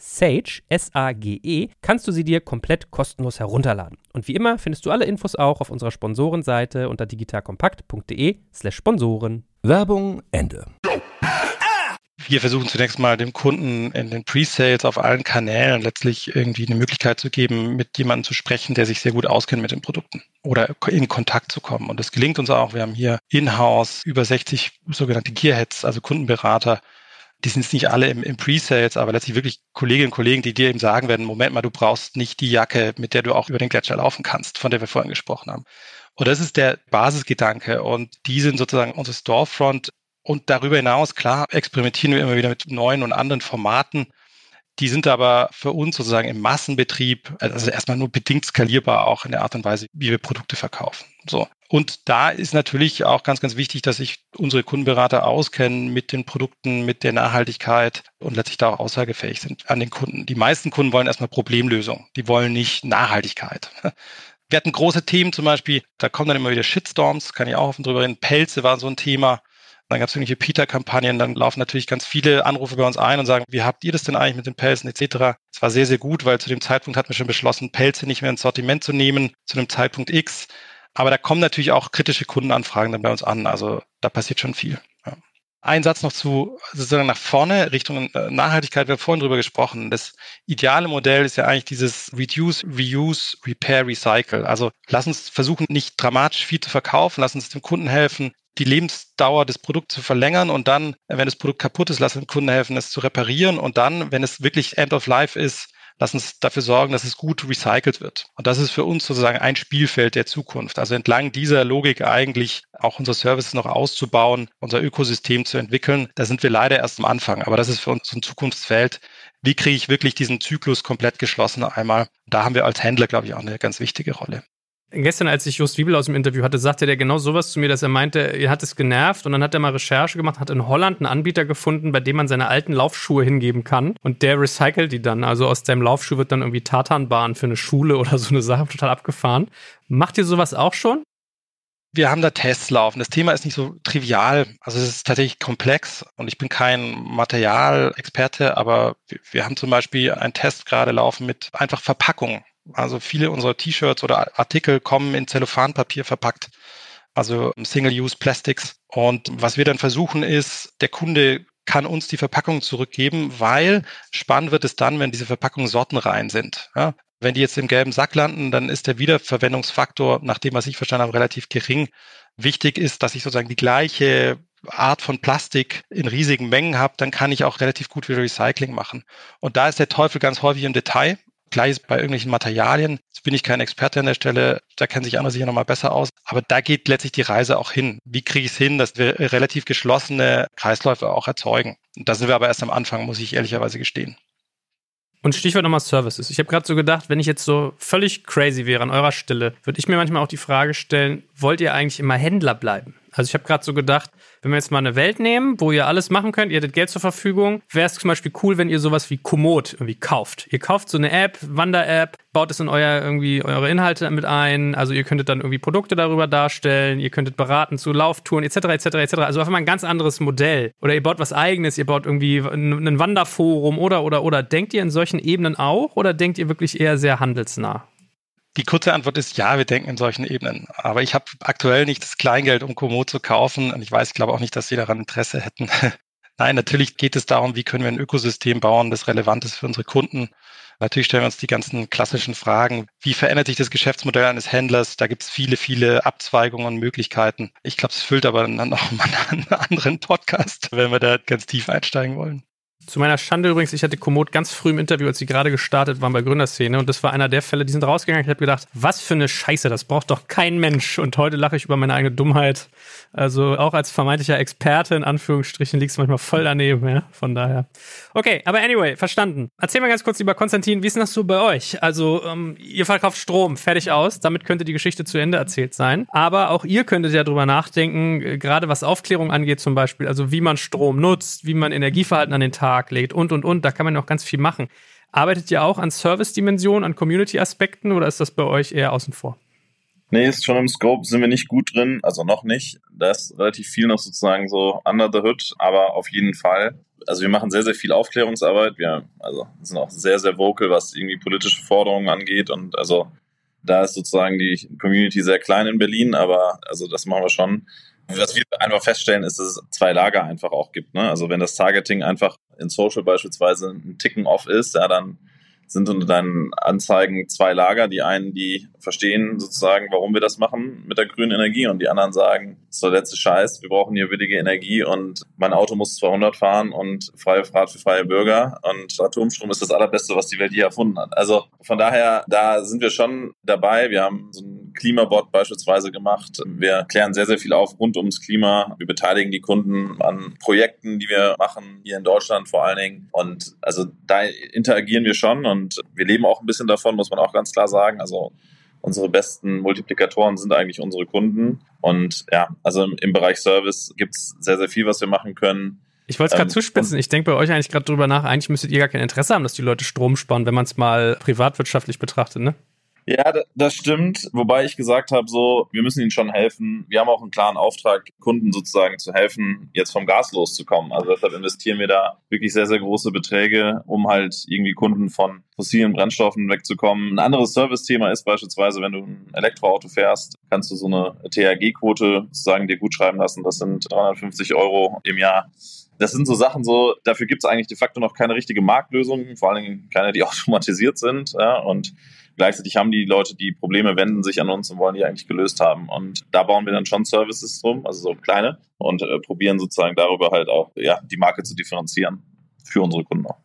Sage, S-A-G-E, kannst du sie dir komplett kostenlos herunterladen. Und wie immer findest du alle Infos auch auf unserer Sponsorenseite unter digitalkompakt.de/slash Sponsoren. Werbung Ende. Wir versuchen zunächst mal dem Kunden in den Pre-Sales auf allen Kanälen letztlich irgendwie eine Möglichkeit zu geben, mit jemandem zu sprechen, der sich sehr gut auskennt mit den Produkten oder in Kontakt zu kommen. Und das gelingt uns auch. Wir haben hier in-house über 60 sogenannte Gearheads, also Kundenberater, die sind jetzt nicht alle im, im Pre-Sales, aber letztlich wirklich Kolleginnen und Kollegen, die dir eben sagen werden, Moment mal, du brauchst nicht die Jacke, mit der du auch über den Gletscher laufen kannst, von der wir vorhin gesprochen haben. Und das ist der Basisgedanke. Und die sind sozusagen unser Storefront. Und darüber hinaus, klar, experimentieren wir immer wieder mit neuen und anderen Formaten. Die sind aber für uns sozusagen im Massenbetrieb, also erstmal nur bedingt skalierbar, auch in der Art und Weise, wie wir Produkte verkaufen. So. Und da ist natürlich auch ganz, ganz wichtig, dass sich unsere Kundenberater auskennen mit den Produkten, mit der Nachhaltigkeit und letztlich da auch aussagefähig sind an den Kunden. Die meisten Kunden wollen erstmal Problemlösung. Die wollen nicht Nachhaltigkeit. Wir hatten große Themen zum Beispiel, da kommen dann immer wieder Shitstorms, kann ich auch offen drüber reden. Pelze war so ein Thema. Dann gab es irgendwelche Peter-Kampagnen, dann laufen natürlich ganz viele Anrufe bei uns ein und sagen, wie habt ihr das denn eigentlich mit den Pelzen etc. Es war sehr, sehr gut, weil zu dem Zeitpunkt hatten wir schon beschlossen, Pelze nicht mehr ins Sortiment zu nehmen, zu einem Zeitpunkt X. Aber da kommen natürlich auch kritische Kundenanfragen dann bei uns an. Also da passiert schon viel. Ja. Ein Satz noch zu sozusagen nach vorne Richtung äh, Nachhaltigkeit. Wir haben vorhin drüber gesprochen. Das ideale Modell ist ja eigentlich dieses Reduce, Reuse, Repair, Recycle. Also lass uns versuchen, nicht dramatisch viel zu verkaufen. Lass uns dem Kunden helfen, die Lebensdauer des Produkts zu verlängern und dann, wenn das Produkt kaputt ist, lass dem Kunden helfen, es zu reparieren und dann, wenn es wirklich End of Life ist, lass uns dafür sorgen, dass es gut recycelt wird. Und das ist für uns sozusagen ein Spielfeld der Zukunft. Also entlang dieser Logik eigentlich auch unsere Services noch auszubauen, unser Ökosystem zu entwickeln. Da sind wir leider erst am Anfang, aber das ist für uns ein Zukunftsfeld. Wie kriege ich wirklich diesen Zyklus komplett geschlossen einmal? Da haben wir als Händler, glaube ich, auch eine ganz wichtige Rolle. Gestern, als ich Just Wiebel aus dem Interview hatte, sagte der genau sowas zu mir, dass er meinte, er hat es genervt und dann hat er mal Recherche gemacht, hat in Holland einen Anbieter gefunden, bei dem man seine alten Laufschuhe hingeben kann und der recycelt die dann. Also aus deinem Laufschuh wird dann irgendwie Tatanbahn für eine Schule oder so eine Sache total abgefahren. Macht ihr sowas auch schon? Wir haben da Tests laufen. Das Thema ist nicht so trivial. Also es ist tatsächlich komplex und ich bin kein Materialexperte, aber wir haben zum Beispiel einen Test gerade laufen mit einfach Verpackungen. Also viele unserer T-Shirts oder Artikel kommen in Zellophanpapier verpackt, also Single-Use Plastics. Und was wir dann versuchen ist, der Kunde kann uns die Verpackung zurückgeben, weil spannend wird es dann, wenn diese Verpackungen sortenrein sind. Ja? Wenn die jetzt im gelben Sack landen, dann ist der Wiederverwendungsfaktor, nach dem, was ich verstanden habe, relativ gering. Wichtig ist, dass ich sozusagen die gleiche Art von Plastik in riesigen Mengen habe, dann kann ich auch relativ gut wieder Recycling machen. Und da ist der Teufel ganz häufig im Detail. Gleich bei irgendwelchen Materialien. Jetzt bin ich kein Experte an der Stelle, da kennen sich andere sicher nochmal besser aus. Aber da geht letztlich die Reise auch hin. Wie kriege ich es hin, dass wir relativ geschlossene Kreisläufe auch erzeugen? Und da sind wir aber erst am Anfang, muss ich ehrlicherweise gestehen. Und Stichwort nochmal Services. Ich habe gerade so gedacht, wenn ich jetzt so völlig crazy wäre an eurer Stelle, würde ich mir manchmal auch die Frage stellen, wollt ihr eigentlich immer Händler bleiben? Also ich habe gerade so gedacht, wenn wir jetzt mal eine Welt nehmen, wo ihr alles machen könnt, ihr hättet Geld zur Verfügung, wäre es zum Beispiel cool, wenn ihr sowas wie Komoot irgendwie kauft. Ihr kauft so eine App, Wander-App, baut es in euer irgendwie eure Inhalte mit ein. Also ihr könntet dann irgendwie Produkte darüber darstellen, ihr könntet beraten zu Lauftouren etc. etc. etc. Also einfach mal ein ganz anderes Modell. Oder ihr baut was eigenes, ihr baut irgendwie ein Wanderforum oder oder oder. Denkt ihr in solchen Ebenen auch oder denkt ihr wirklich eher sehr handelsnah? Die kurze Antwort ist ja, wir denken in solchen Ebenen. Aber ich habe aktuell nicht das Kleingeld, um Komoot zu kaufen. Und ich weiß, ich glaube auch nicht, dass sie daran Interesse hätten. Nein, natürlich geht es darum, wie können wir ein Ökosystem bauen, das relevant ist für unsere Kunden. Natürlich stellen wir uns die ganzen klassischen Fragen. Wie verändert sich das Geschäftsmodell eines Händlers? Da gibt es viele, viele Abzweigungen und Möglichkeiten. Ich glaube, es füllt aber dann noch mal einen anderen Podcast, wenn wir da ganz tief einsteigen wollen. Zu meiner Schande übrigens, ich hatte Komoot ganz früh im Interview, als sie gerade gestartet waren bei Gründerszene und das war einer der Fälle, die sind rausgegangen. Ich habe gedacht, was für eine Scheiße, das braucht doch kein Mensch. Und heute lache ich über meine eigene Dummheit. Also auch als vermeintlicher Experte in Anführungsstrichen liegst du manchmal voll daneben, ja. Von daher. Okay, aber anyway, verstanden. Erzähl mal ganz kurz, lieber Konstantin, wie ist das so bei euch? Also, ähm, ihr verkauft Strom, fertig aus. Damit könnte die Geschichte zu Ende erzählt sein. Aber auch ihr könntet ja drüber nachdenken, äh, gerade was Aufklärung angeht zum Beispiel, also wie man Strom nutzt, wie man Energieverhalten an den Tag legt und, und, und. Da kann man noch ganz viel machen. Arbeitet ihr auch an Service-Dimensionen, an Community-Aspekten oder ist das bei euch eher außen vor? Nee, ist schon im Scope, sind wir nicht gut drin, also noch nicht. Da ist relativ viel noch sozusagen so under the hood, aber auf jeden Fall. Also wir machen sehr, sehr viel Aufklärungsarbeit. Wir also sind auch sehr, sehr vocal, was irgendwie politische Forderungen angeht. Und also da ist sozusagen die Community sehr klein in Berlin, aber also das machen wir schon. Was wir einfach feststellen, ist, dass es zwei Lager einfach auch gibt. Ne? Also wenn das Targeting einfach in Social beispielsweise ein Ticken off ist, ja, dann sind unter deinen Anzeigen zwei Lager. Die einen, die verstehen sozusagen, warum wir das machen mit der grünen Energie und die anderen sagen, das ist der letzte Scheiß, wir brauchen hier billige Energie und mein Auto muss 200 fahren und freie Fahrt für freie Bürger und Atomstrom ist das allerbeste, was die Welt je erfunden hat. Also von daher, da sind wir schon dabei. Wir haben so ein Klimabot beispielsweise gemacht. Wir klären sehr, sehr viel auf rund ums Klima. Wir beteiligen die Kunden an Projekten, die wir machen, hier in Deutschland vor allen Dingen. Und also da interagieren wir schon und wir leben auch ein bisschen davon, muss man auch ganz klar sagen. Also unsere besten Multiplikatoren sind eigentlich unsere Kunden. Und ja, also im, Bereich Service gibt es sehr, sehr viel, was wir machen können. Ich wollte es gerade ähm, zuspitzen. Ich denke bei euch eigentlich gerade drüber nach, eigentlich müsstet ihr gar kein Interesse haben, dass die Leute Strom sparen, wenn man es mal privatwirtschaftlich betrachtet, ne? Ja, das stimmt. Wobei ich gesagt habe, so, wir müssen ihnen schon helfen. Wir haben auch einen klaren Auftrag, Kunden sozusagen zu helfen, jetzt vom Gas loszukommen. Also deshalb investieren wir da wirklich sehr, sehr große Beträge, um halt irgendwie Kunden von fossilen Brennstoffen wegzukommen. Ein anderes Service-Thema ist beispielsweise, wenn du ein Elektroauto fährst, kannst du so eine THG-Quote sozusagen dir gut schreiben lassen. Das sind 350 Euro im Jahr das sind so Sachen so, dafür gibt es eigentlich de facto noch keine richtige Marktlösung, vor allen Dingen keine, die automatisiert sind. Ja, und gleichzeitig haben die Leute, die Probleme wenden sich an uns und wollen die eigentlich gelöst haben. Und da bauen wir dann schon Services drum, also so kleine, und äh, probieren sozusagen darüber halt auch ja, die Marke zu differenzieren für unsere Kunden auch.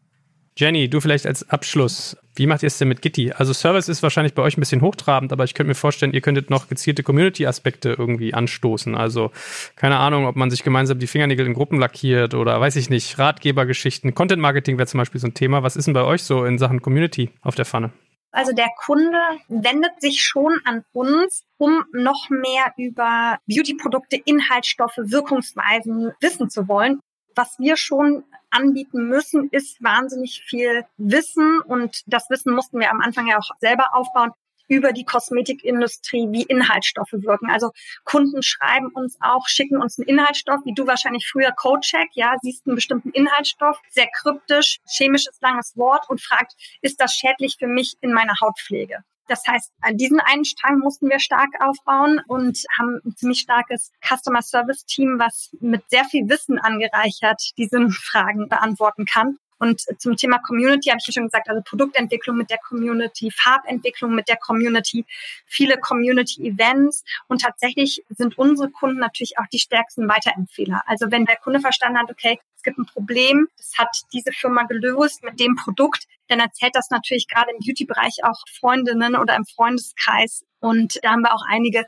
Jenny, du vielleicht als Abschluss. Wie macht ihr es denn mit Gitti? Also Service ist wahrscheinlich bei euch ein bisschen hochtrabend, aber ich könnte mir vorstellen, ihr könntet noch gezielte Community-Aspekte irgendwie anstoßen. Also keine Ahnung, ob man sich gemeinsam die Fingernägel in Gruppen lackiert oder weiß ich nicht, Ratgebergeschichten. Content-Marketing wäre zum Beispiel so ein Thema. Was ist denn bei euch so in Sachen Community auf der Pfanne? Also der Kunde wendet sich schon an uns, um noch mehr über Beauty-Produkte, Inhaltsstoffe, Wirkungsweisen wissen zu wollen. Was wir schon anbieten müssen, ist wahnsinnig viel Wissen und das Wissen mussten wir am Anfang ja auch selber aufbauen über die Kosmetikindustrie, wie Inhaltsstoffe wirken. Also Kunden schreiben uns auch, schicken uns einen Inhaltsstoff, wie du wahrscheinlich früher Codecheck, ja, siehst einen bestimmten Inhaltsstoff, sehr kryptisch, chemisches langes Wort und fragt, ist das schädlich für mich in meiner Hautpflege? Das heißt, an diesen einen Strang mussten wir stark aufbauen und haben ein ziemlich starkes Customer Service Team, was mit sehr viel Wissen angereichert diese Fragen beantworten kann. Und zum Thema Community habe ich schon gesagt, also Produktentwicklung mit der Community, Farbentwicklung mit der Community, viele Community-Events. Und tatsächlich sind unsere Kunden natürlich auch die stärksten Weiterempfehler. Also wenn der Kunde verstanden hat, okay, es gibt ein Problem, das hat diese Firma gelöst mit dem Produkt, dann erzählt das natürlich gerade im Beauty-Bereich auch Freundinnen oder im Freundeskreis. Und da haben wir auch einige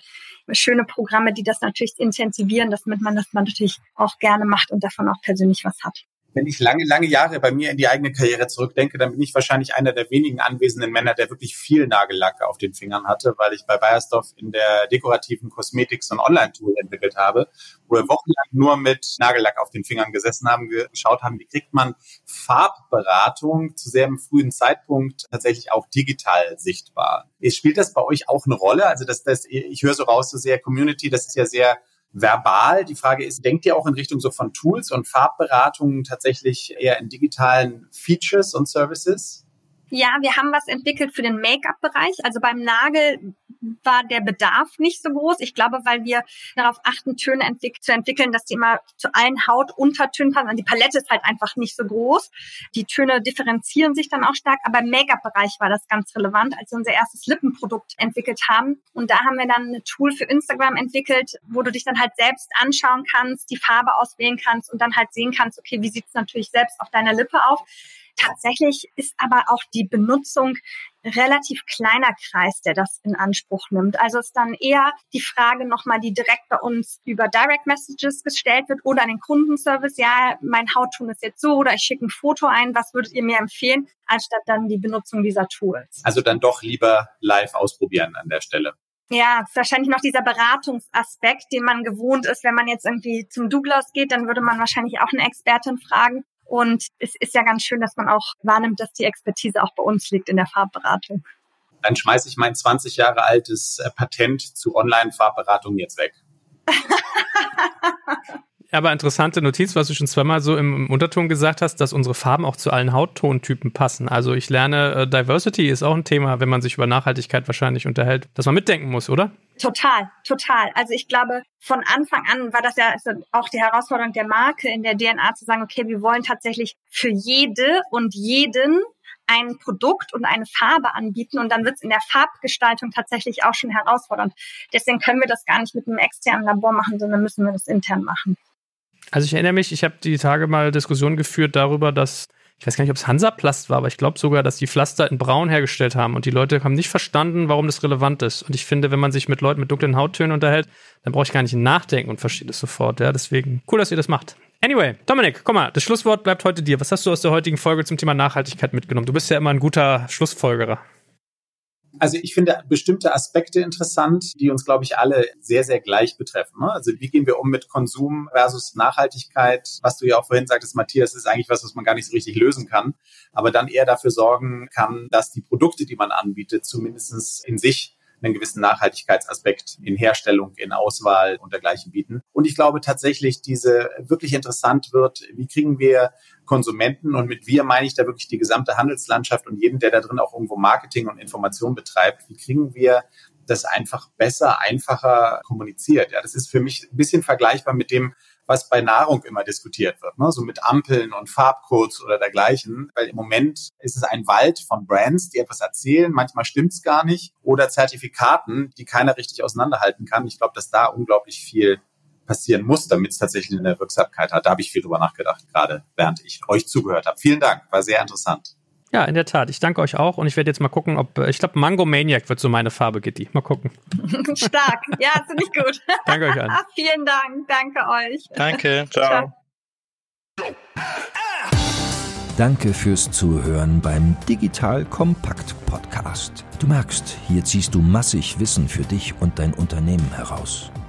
schöne Programme, die das natürlich intensivieren, damit man das natürlich auch gerne macht und davon auch persönlich was hat wenn ich lange, lange Jahre bei mir in die eigene Karriere zurückdenke, dann bin ich wahrscheinlich einer der wenigen anwesenden Männer, der wirklich viel Nagellack auf den Fingern hatte, weil ich bei Bayersdorf in der dekorativen Kosmetik so ein Online-Tool entwickelt habe, wo wir wochenlang nur mit Nagellack auf den Fingern gesessen haben, geschaut haben, wie kriegt man Farbberatung zu sehr frühen Zeitpunkt tatsächlich auch digital sichtbar. Spielt das bei euch auch eine Rolle? Also das, das, ich höre so raus, so sehr Community, das ist ja sehr verbal. Die Frage ist, denkt ihr auch in Richtung so von Tools und Farbberatungen tatsächlich eher in digitalen Features und Services? Ja, wir haben was entwickelt für den Make-up-Bereich. Also beim Nagel war der Bedarf nicht so groß. Ich glaube, weil wir darauf achten, Töne entwick zu entwickeln, dass die immer zu allen Hautuntertönen passen. Also die Palette ist halt einfach nicht so groß. Die Töne differenzieren sich dann auch stark. Aber im Make-up-Bereich war das ganz relevant, als wir unser erstes Lippenprodukt entwickelt haben. Und da haben wir dann ein Tool für Instagram entwickelt, wo du dich dann halt selbst anschauen kannst, die Farbe auswählen kannst und dann halt sehen kannst, okay, wie sieht es natürlich selbst auf deiner Lippe auf. Tatsächlich ist aber auch die Benutzung relativ kleiner Kreis, der das in Anspruch nimmt. Also ist dann eher die Frage nochmal, die direkt bei uns über Direct Messages gestellt wird oder an den Kundenservice, ja, mein Hauttun ist jetzt so oder ich schicke ein Foto ein, was würdet ihr mir empfehlen, anstatt dann die Benutzung dieser Tools. Also dann doch lieber live ausprobieren an der Stelle. Ja, wahrscheinlich noch dieser Beratungsaspekt, den man gewohnt ist. Wenn man jetzt irgendwie zum Douglas geht, dann würde man wahrscheinlich auch eine Expertin fragen. Und es ist ja ganz schön, dass man auch wahrnimmt, dass die Expertise auch bei uns liegt in der Farbberatung. Dann schmeiße ich mein 20 Jahre altes äh, Patent zu Online-Farbberatung jetzt weg. aber interessante Notiz, was du schon zweimal so im, Unterton gesagt hast, dass unsere Farben auch zu allen Hauttontypen passen. Also ich lerne, äh, Diversity ist auch ein Thema, wenn man sich über Nachhaltigkeit wahrscheinlich unterhält, dass man mitdenken muss, oder? Total, total. Also ich glaube, von Anfang an war das ja auch die Herausforderung der Marke in der DNA zu sagen, okay, wir wollen tatsächlich für jede und jeden ein Produkt und eine Farbe anbieten und dann wird es in der Farbgestaltung tatsächlich auch schon herausfordernd. Deswegen können wir das gar nicht mit einem externen Labor machen, sondern müssen wir das intern machen. Also ich erinnere mich, ich habe die Tage mal Diskussionen geführt darüber, dass ich weiß gar nicht, ob es Hansaplast war, aber ich glaube sogar, dass die Pflaster in Braun hergestellt haben und die Leute haben nicht verstanden, warum das relevant ist. Und ich finde, wenn man sich mit Leuten mit dunklen Hauttönen unterhält, dann brauche ich gar nicht nachdenken und verstehe das sofort. Ja, deswegen cool, dass ihr das macht. Anyway, Dominik, komm mal, das Schlusswort bleibt heute dir. Was hast du aus der heutigen Folge zum Thema Nachhaltigkeit mitgenommen? Du bist ja immer ein guter Schlussfolgerer Also ich finde bestimmte Aspekte interessant, die uns, glaube ich, alle sehr, sehr gleich betreffen. Ne? Also wie gehen wir um mit Konsum versus Nachhaltigkeit? Was du ja auch vorhin sagtest, Matthias, ist eigentlich was, was man gar nicht so richtig lösen kann, aber dann eher dafür sorgen kann, dass die Produkte, die man anbietet, zumindest in sich einen gewissen Nachhaltigkeitsaspekt in Herstellung, in Auswahl und dergleichen bieten. Und ich glaube tatsächlich, diese wirklich interessant wird, wie kriegen wir Konsumenten und mit wir meine ich da wirklich die gesamte Handelslandschaft und jeden, der da drin auch irgendwo Marketing und Information betreibt, wie kriegen wir das einfach besser, einfacher kommuniziert. Ja, das ist für mich ein bisschen vergleichbar mit dem, was bei Nahrung immer diskutiert wird, ne? so mit Ampeln und Farbcodes oder dergleichen. Weil im Moment ist es ein Wald von Brands, die etwas erzählen, manchmal stimmt's gar nicht, oder Zertifikaten, die keiner richtig auseinanderhalten kann. Ich glaube, dass da unglaublich viel passieren muss, damit es tatsächlich eine Wirksamkeit hat. Da habe ich viel drüber nachgedacht, gerade während ich euch zugehört habe. Vielen Dank, war sehr interessant. Ja, in der Tat. Ich danke euch auch und ich werde jetzt mal gucken, ob ich glaube Mango Maniac wird so meine Farbe, Gitti. Mal gucken. Stark. Ja, ziemlich gut. danke euch allen. Vielen Dank. Danke euch. Danke. Ciao. Danke fürs Zuhören beim Digital Kompakt Podcast. Du merkst, hier ziehst du massig Wissen für dich und dein Unternehmen heraus.